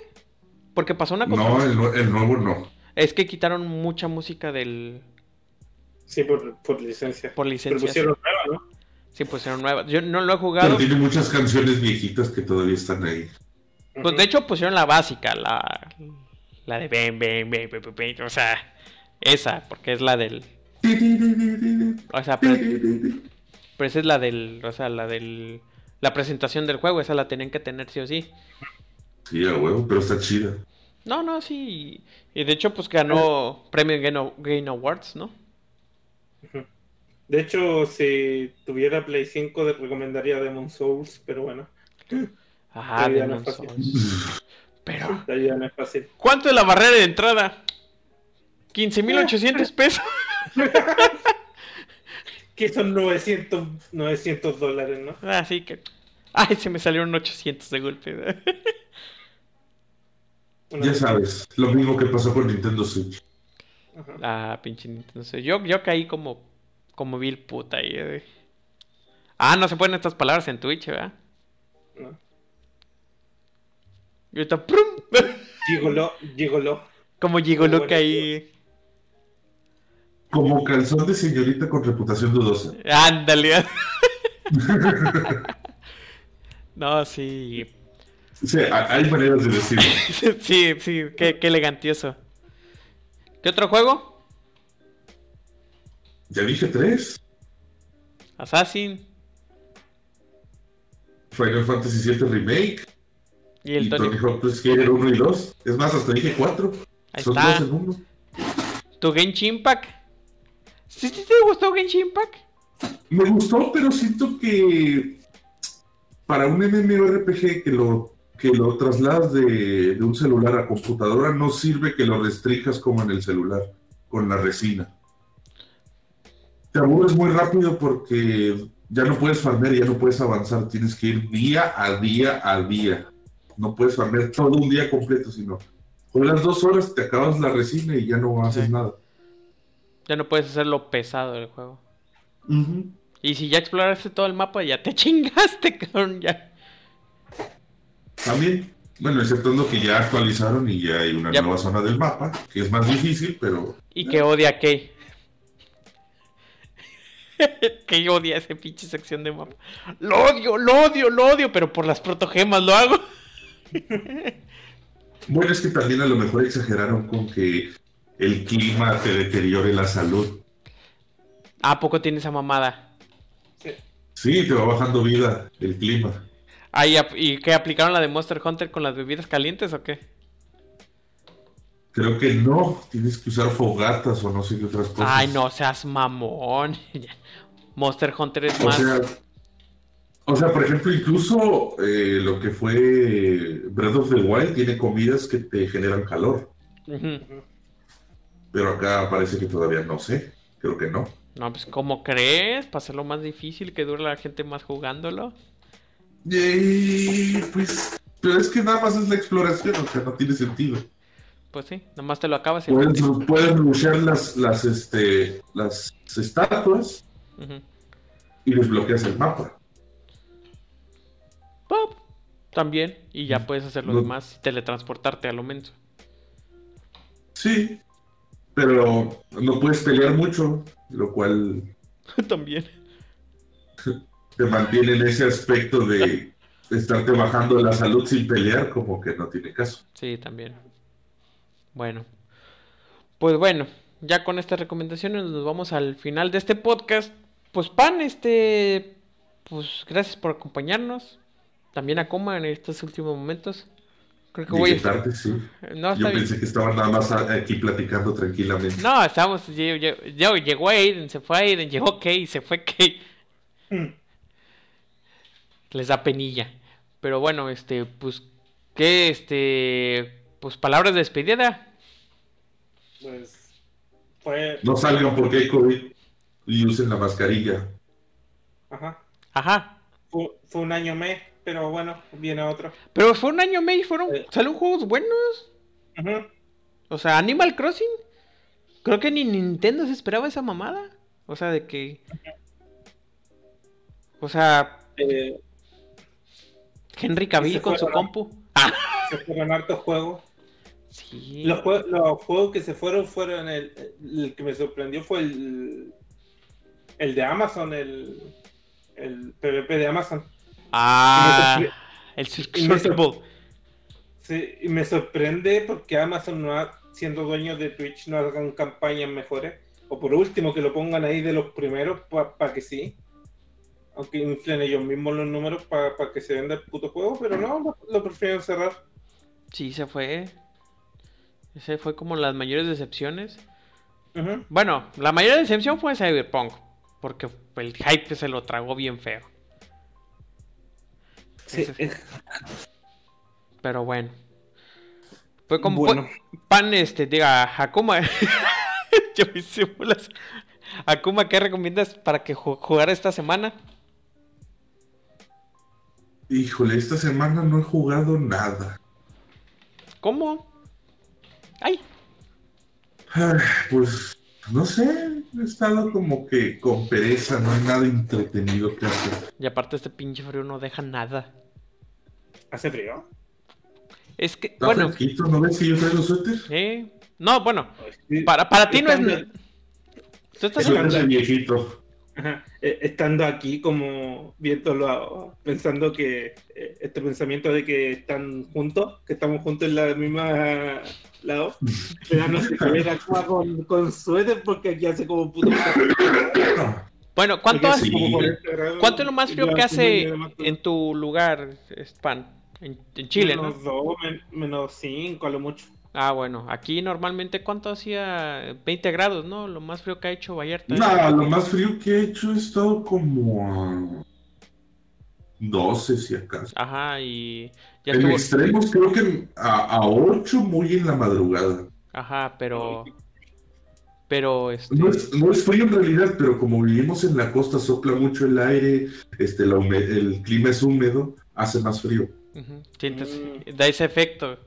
Porque pasó una cosa. No, el, el nuevo no. Es que quitaron mucha música del... sí, por, por licencia. Por Pero licencia. pusieron nueva, ¿no? Sí, pusieron nuevas. Yo no lo he Pero jugado. tiene muchas canciones viejitas que todavía están ahí. Pues de hecho pusieron la básica, la, la de ben, ben, ben, ben, ben, ben, o sea, esa, porque es la del, o sea, pero, pero esa es la del, o sea, la del, la presentación del juego, esa la tenían que tener sí o sí. Sí, a huevo, pero está chida. No, no, sí, y de hecho pues ganó premio Game, Awards, ¿no? De hecho, si tuviera Play 5, te recomendaría Demon Souls, pero bueno, Ah, Demon. Souls. Pero, ya no es fácil. ¿cuánto es la barrera de entrada? 15.800 pesos. Que son 900, 900 dólares, ¿no? Así que, ay, se me salieron 800 de golpe. Ya sabes, lo mismo que pasó con Nintendo Switch. Ajá. Ah, pinche Nintendo. Switch. Yo, yo caí como, como vil puta ahí. eh. Ah, no se ponen estas palabras en Twitch, ¿verdad? No. Y ahorita, ¡prum! Gigolo, gigolo. como gigolo Bueno, caí. Como calzón de señorita con reputación dudosa. Ándale. no, sí. Sí, hay maneras de decirlo. sí, sí, qué, qué elegantioso. ¿Qué otro juego? Ya dije tres. Assassin Final Fantasy VII Remake y el Tony. Hawk Pro Skater 1 y 2. Es más, hasta dije cuatro. Ahí Son está. dos en uno. ¿Tu Genshin Impact? ¿Sí, sí te gustó Genshin Impact? Me gustó, pero siento que para un MMORPG que lo, que lo trasladas de, de un celular a computadora no sirve que lo restrijas como en el celular, con la resina. Te aburres muy rápido porque ya no puedes farmear, ya no puedes avanzar, tienes que ir día a día a día. No puedes farmear todo un día completo, sino juegas dos horas, te acabas la resina y ya no haces Sí. nada. Ya no puedes hacer lo pesado del juego. Y si ya exploraste todo el mapa, ya te chingaste, cabrón, ya. También, bueno, exceptuando que ya actualizaron y ya hay una Ya. nueva zona del mapa, que es más difícil, pero Y que odia a Kay. que odia esa pinche sección de mapa. Lo odio, lo odio, lo odio, pero por las protogemas lo hago. bueno, es que también a lo mejor exageraron con que el clima te deteriore la salud. ¿A poco tiene esa mamada? Sí, te va bajando vida el clima. Ah, ¿y, ¿y qué aplicaron la de Monster Hunter con las bebidas calientes o qué? Creo que no, tienes que usar fogatas o no sé qué otras cosas. Ay, no seas mamón. Monster Hunter es O más. sea, o sea, por ejemplo, incluso eh, lo que fue Breath of the Wild tiene comidas que te generan calor, pero acá parece que todavía no sé, creo que no. No, pues, ¿cómo crees? Para hacerlo más difícil, que dure la gente más jugándolo. Eh, pues, pero es que nada más es la exploración, o sea, no tiene sentido. Pues sí, nomás te lo acabas y. Puedes, puedes rushear las, las, este, las estatuas Ujú. y desbloqueas el mapa. Pop. También. Y ya puedes hacer lo No. demás y teletransportarte a lo menos. Sí, pero no puedes pelear mucho, lo cual También. te mantiene en ese aspecto de estarte bajando la salud sin pelear, como que no tiene caso. Sí, también. Bueno. Pues bueno, ya con estas recomendaciones nos vamos al final de este podcast. Pues Pan, este, pues gracias por acompañarnos. También a Coma en estos últimos momentos. Creo que voy tarde, sí. No, Yo bien. pensé que estaban nada más aquí platicando tranquilamente. No, estábamos. lle- Llegó Aiden, se fue Aiden, llegó Kay, se fue Kay. Mm. Les da penilla. Pero bueno, este, pues, ¿qué, este, pues palabras de despedida? Pues fue. No salgan porque hay COVID y usen la mascarilla. Ajá. Ajá. Fue, fue un año mes, pero bueno, viene otro. Pero fue un año May, fueron, Eh. salieron juegos buenos. Ujú. O sea, Animal Crossing. Creo que ni Nintendo se esperaba esa mamada. O sea, de que. O sea, Eh, Henry Cavill con su compu. Ah, se fueron hartos juegos. sí. Los, jue- los juegos que se fueron fueron el, el que me sorprendió fue el el de Amazon, el, el PvP de Amazon. Ah, me el Survival. Sí, y me sorprende porque Amazon no ha, siendo dueño de Twitch no hagan campañas mejores. O por último que lo pongan ahí de los primeros para que sí. Aunque inflen ellos mismos los números para que se venda el puto juego, pero no, lo, lo prefieren cerrar. Sí, se fue. Ese fue como las mayores decepciones. Ujú. Bueno, la mayor decepción fue Cyberpunk. Porque el hype se lo tragó bien feo. Sí, Pero bueno. Fue como Bueno. pan, este, diga, Akuma. Yo me hice bolas. Akuma, ¿qué recomiendas para que ju- jugar esta semana? Híjole, esta semana no he jugado nada. ¿Cómo? Ay, Pues no sé, he estado como que con pereza, no hay nada entretenido que hacer. y aparte este pinche frío no deja nada. ¿Hace frío? Es que, Está bueno, fresquito, ¿no ves que yo traigo suéter? eh, no, bueno, para, para ti no es... Tú estás. Suéter de viejito. Ajá. Eh, Estando aquí como viéndolo, pensando que eh, este pensamiento de que están juntos, que estamos juntos en la misma lado, pero no ver acá con, con suéter porque aquí hace como puto Bueno, ¿cuánto, Porque hace- hace como 40 grados. ¿cuánto es lo más frío que hace en tu lugar, Span? En, en Chile, ¿no? Menos dos, men- menos cinco a lo mucho. Ah, bueno, aquí normalmente ¿cuánto hacía? 20 grados, ¿no? Lo más frío que ha hecho Vallarta. Nada, lo más frío que he hecho he estado como a 12 si acaso. Ajá, y ya En estuvo. extremos creo que a, a 8 muy en la madrugada. Ajá, pero. Pero, este. No es, no es frío en realidad, pero como vivimos en la costa, sopla mucho el aire, este, la el clima es húmedo, hace más frío. ujú, sientes- Mm. da ese efecto.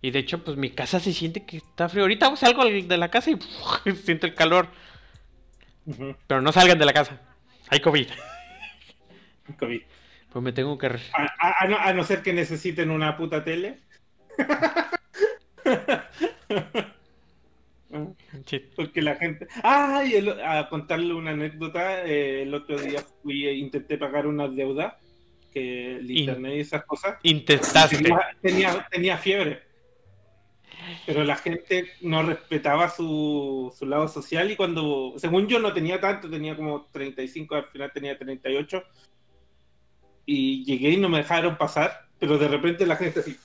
Y de hecho, pues mi casa se siente que está frío. Ahorita salgo de la casa y siento el calor. Pero no salgan de la casa. Hay COVID. COVID. Pues me tengo que. A, a- a no, a no ser que necesiten una puta tele. Porque la gente. ¡Ah! y el- a contarle una anécdota. eh, el otro día fui e intenté pagar unas deudas. Que el In- internet y esas cosas. Intentaste. Tenía, tenía, tenía fiebre. Pero la gente no respetaba su, su lado social. Y cuando. Según yo, no tenía tanto. Tenía como 35. Al final tenía 38. Y llegué y no me dejaron pasar. Pero de repente la gente así.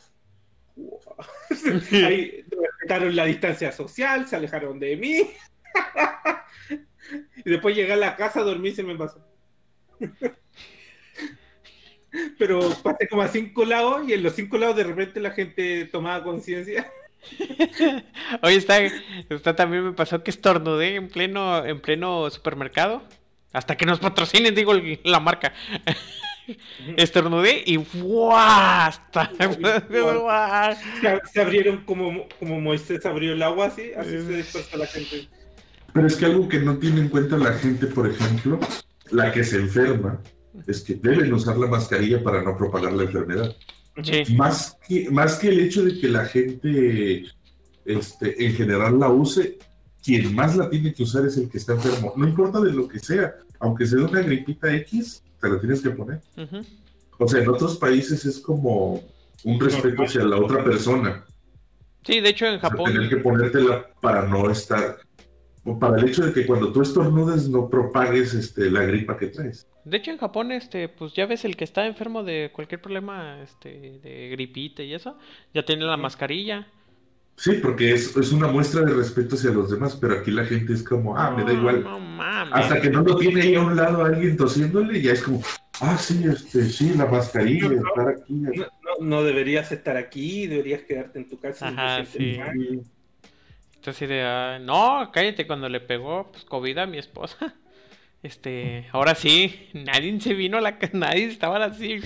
Ahí respetaron la distancia social, se alejaron de mí. y después llegué a la casa, dormí y se me pasó. Pero pasé como a cinco lados y en los cinco lados de repente la gente tomaba conciencia. Oye, está, está también me pasó que estornudé en pleno, en pleno supermercado. Hasta que nos patrocinen, digo la marca. Estornudé y ¡guau! Hasta- ¡guau! Se, se abrieron como, como Moisés abrió el agua así, así se dispersó la gente. Pero es que algo que no tiene en cuenta la gente, por ejemplo, la que se enferma, es que deben usar la mascarilla para no propagar la enfermedad. Sí. Más que, más que el hecho de que la gente este, en general la use, quien más la tiene que usar es el que está enfermo. No importa de lo que sea, aunque sea una gripita X, te la tienes que poner. Ujú. O sea, en otros países es como un respeto hacia la otra persona. Sí, de hecho en O sea, Japón. tener que ponértela para no estar, para el hecho de que cuando tú estornudes no propagues este, la gripa que traes. De hecho en Japón, este, pues ya ves el que está enfermo de cualquier problema, este, de gripita y eso, ya tiene la mascarilla. Sí, porque es, es una muestra de respeto hacia los demás, pero aquí la gente es como, ah, me da igual. No mames. Hasta que no lo tiene ahí a un lado alguien tosiéndole, ya es como, ah, sí, este, sí, la mascarilla, No, estar aquí. No, deberías estar aquí, deberías quedarte en tu casa. Ajá, sientes sí. Entonces de, ah, no, cállate cuando le pegó pues, COVID a mi esposa. Este, ahora sí, nadie se vino a la casa, nadie estaban así.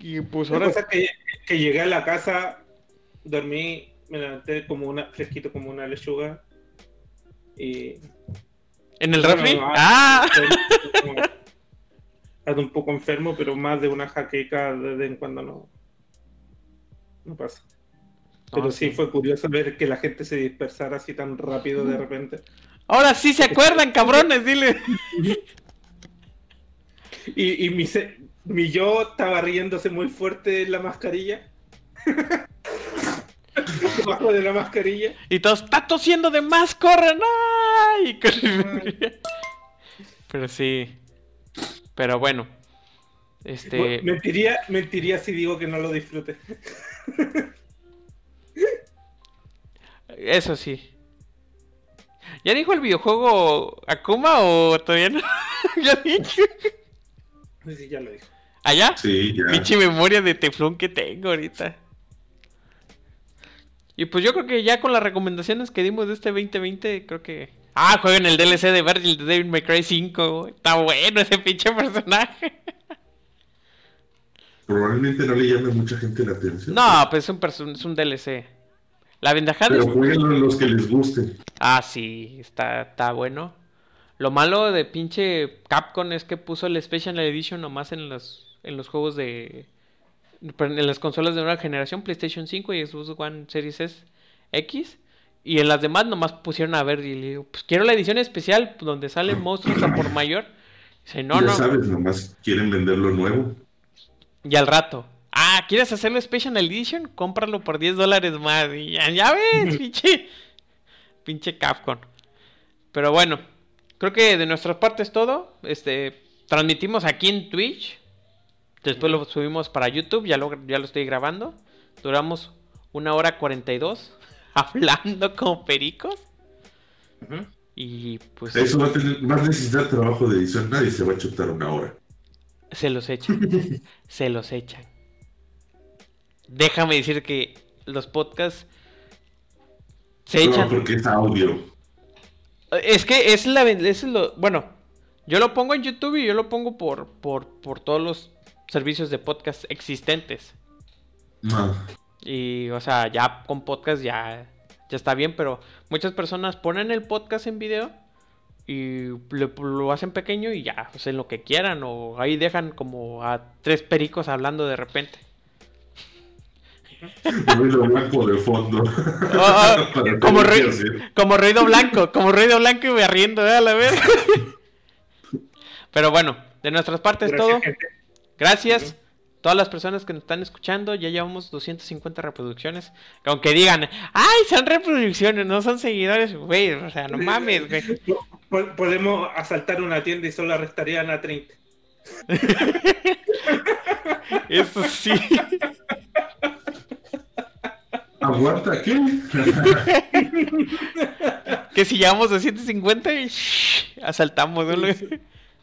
Y pues ahora cosa que, que llegué a la casa, dormí, me levanté como una, fresquito como una lechuga. Y. en el Bueno, refri. ah, Ah, ando un poco enfermo, pero más de una jaqueca de vez en cuando no. No pasa. Pero No, sí sí. fue curioso ver que la gente se dispersara así tan rápido de repente. Ahora sí se acuerdan, cabrones, dile. Y, y mi, se- mi yo estaba riéndose muy fuerte en la mascarilla. Debajo de la mascarilla. Y todos, está tosiendo de más, corran. ¡Ay! Pero sí. Pero bueno. Este. Mentiría, mentiría si digo que no lo disfruté. Eso sí. ¿Ya dijo el videojuego Akuma o todavía no? ¿Ya dijo? Sí, sí, ya lo dijo. ¿Allá? Sí, ya. Pinche memoria de teflón que tengo ahorita. Y pues yo creo que ya con las recomendaciones que dimos de este 2020, creo que. Ah, jueguen el DLC de Virgil de May Cry 5. Está bueno ese pinche personaje. Probablemente no le llame mucha gente la atención. No, pues es un, es un DLC. La ventaja de. Pero jueguenlo en los que les guste. Ah, sí, está, está bueno. Lo malo de pinche Capcom es que puso el Special Edition nomás en los, en los juegos de... En las consolas de nueva generación, PlayStation 5 y Xbox One Series S X. Y en las demás nomás pusieron a ver y le digo, pues quiero la edición especial donde salen monstruos a por mayor. Dice, no, ya no. sabes, nomás quieren venderlo nuevo. Y al rato. Ah, ¿quieres hacerlo Special Edition? Cómpralo por 10 dólares más. Y ya, ya ves, pinche. Pinche Capcom. Pero bueno, creo que de nuestra parte es todo. Este, transmitimos aquí en Twitch. Después lo subimos para YouTube. Ya lo, ya lo estoy grabando. Duramos una hora 42 hablando como pericos. Y pues Eso va a, tener, va a necesitar trabajo de edición. Nadie se va a chutar una hora. se los echan. se los echan. Déjame decir que los podcasts se No, echan. porque es audio. Es que es la es lo bueno, yo lo pongo en YouTube y yo lo pongo por por por todos los servicios de podcast existentes. No. Y o sea, ya con podcast ya ya está bien, pero muchas personas ponen el podcast en video y le- lo hacen pequeño y ya, hacen lo que quieran o ahí dejan como a tres pericos hablando de repente. Ruido blanco de fondo. Ah, Para como, tener que rui- hacer. como ruido blanco, como ruido blanco y me riendo, ¿eh? a la vez. Pero bueno, de nuestras partes Gracias, todo. gente. Gracias. Todas las personas que nos están escuchando, ya llevamos 250 reproducciones. Aunque digan, ay, son reproducciones, no son seguidores, güey. O sea, no mames, güey. Po- Podemos asaltar una tienda y solo arrestarían a 30. Eso sí. ¿Aguanta qué? Que si llevamos 250 y shh, asaltamos, ¿no?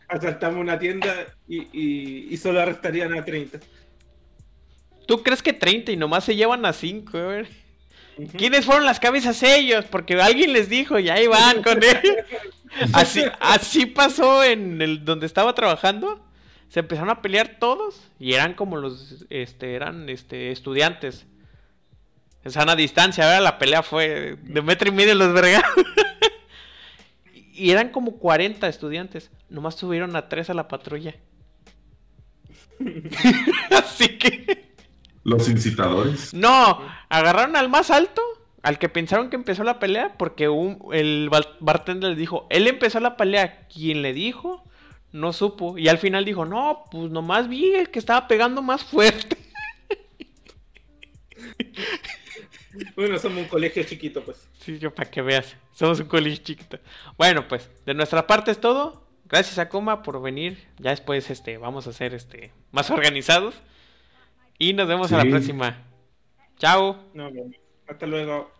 Asaltamos una tienda y, y- y solo arrestarían a 30. ¿Tú crees que 30 y nomás se llevan a 5, güey? Ujú. ¿Quiénes fueron las cabezas ellos? Porque alguien les dijo y ahí van con él. Así, así pasó en el donde estaba trabajando. Se empezaron a pelear todos y eran como los, este, eran, este, estudiantes. En sana distancia, ahora la pelea fue de metro y medio los vergas. Y eran como 40 estudiantes. Nomás subieron a 3 a la patrulla. Así que... Los incitadores. No, agarraron al más alto, al que pensaron que empezó la pelea, porque un, el bar- bartender le dijo, él empezó la pelea, quien le dijo, no supo. Y al final dijo, no, pues nomás vi el que estaba pegando más fuerte. Bueno, somos un colegio chiquito, pues. Sí, yo para que veas, somos un colegio chiquito. Bueno, pues, de nuestra parte es todo. Gracias a Coma por venir. Ya después este, vamos a ser este, más organizados. Y nos vemos a la próxima. Chao. Vemos. Hasta luego.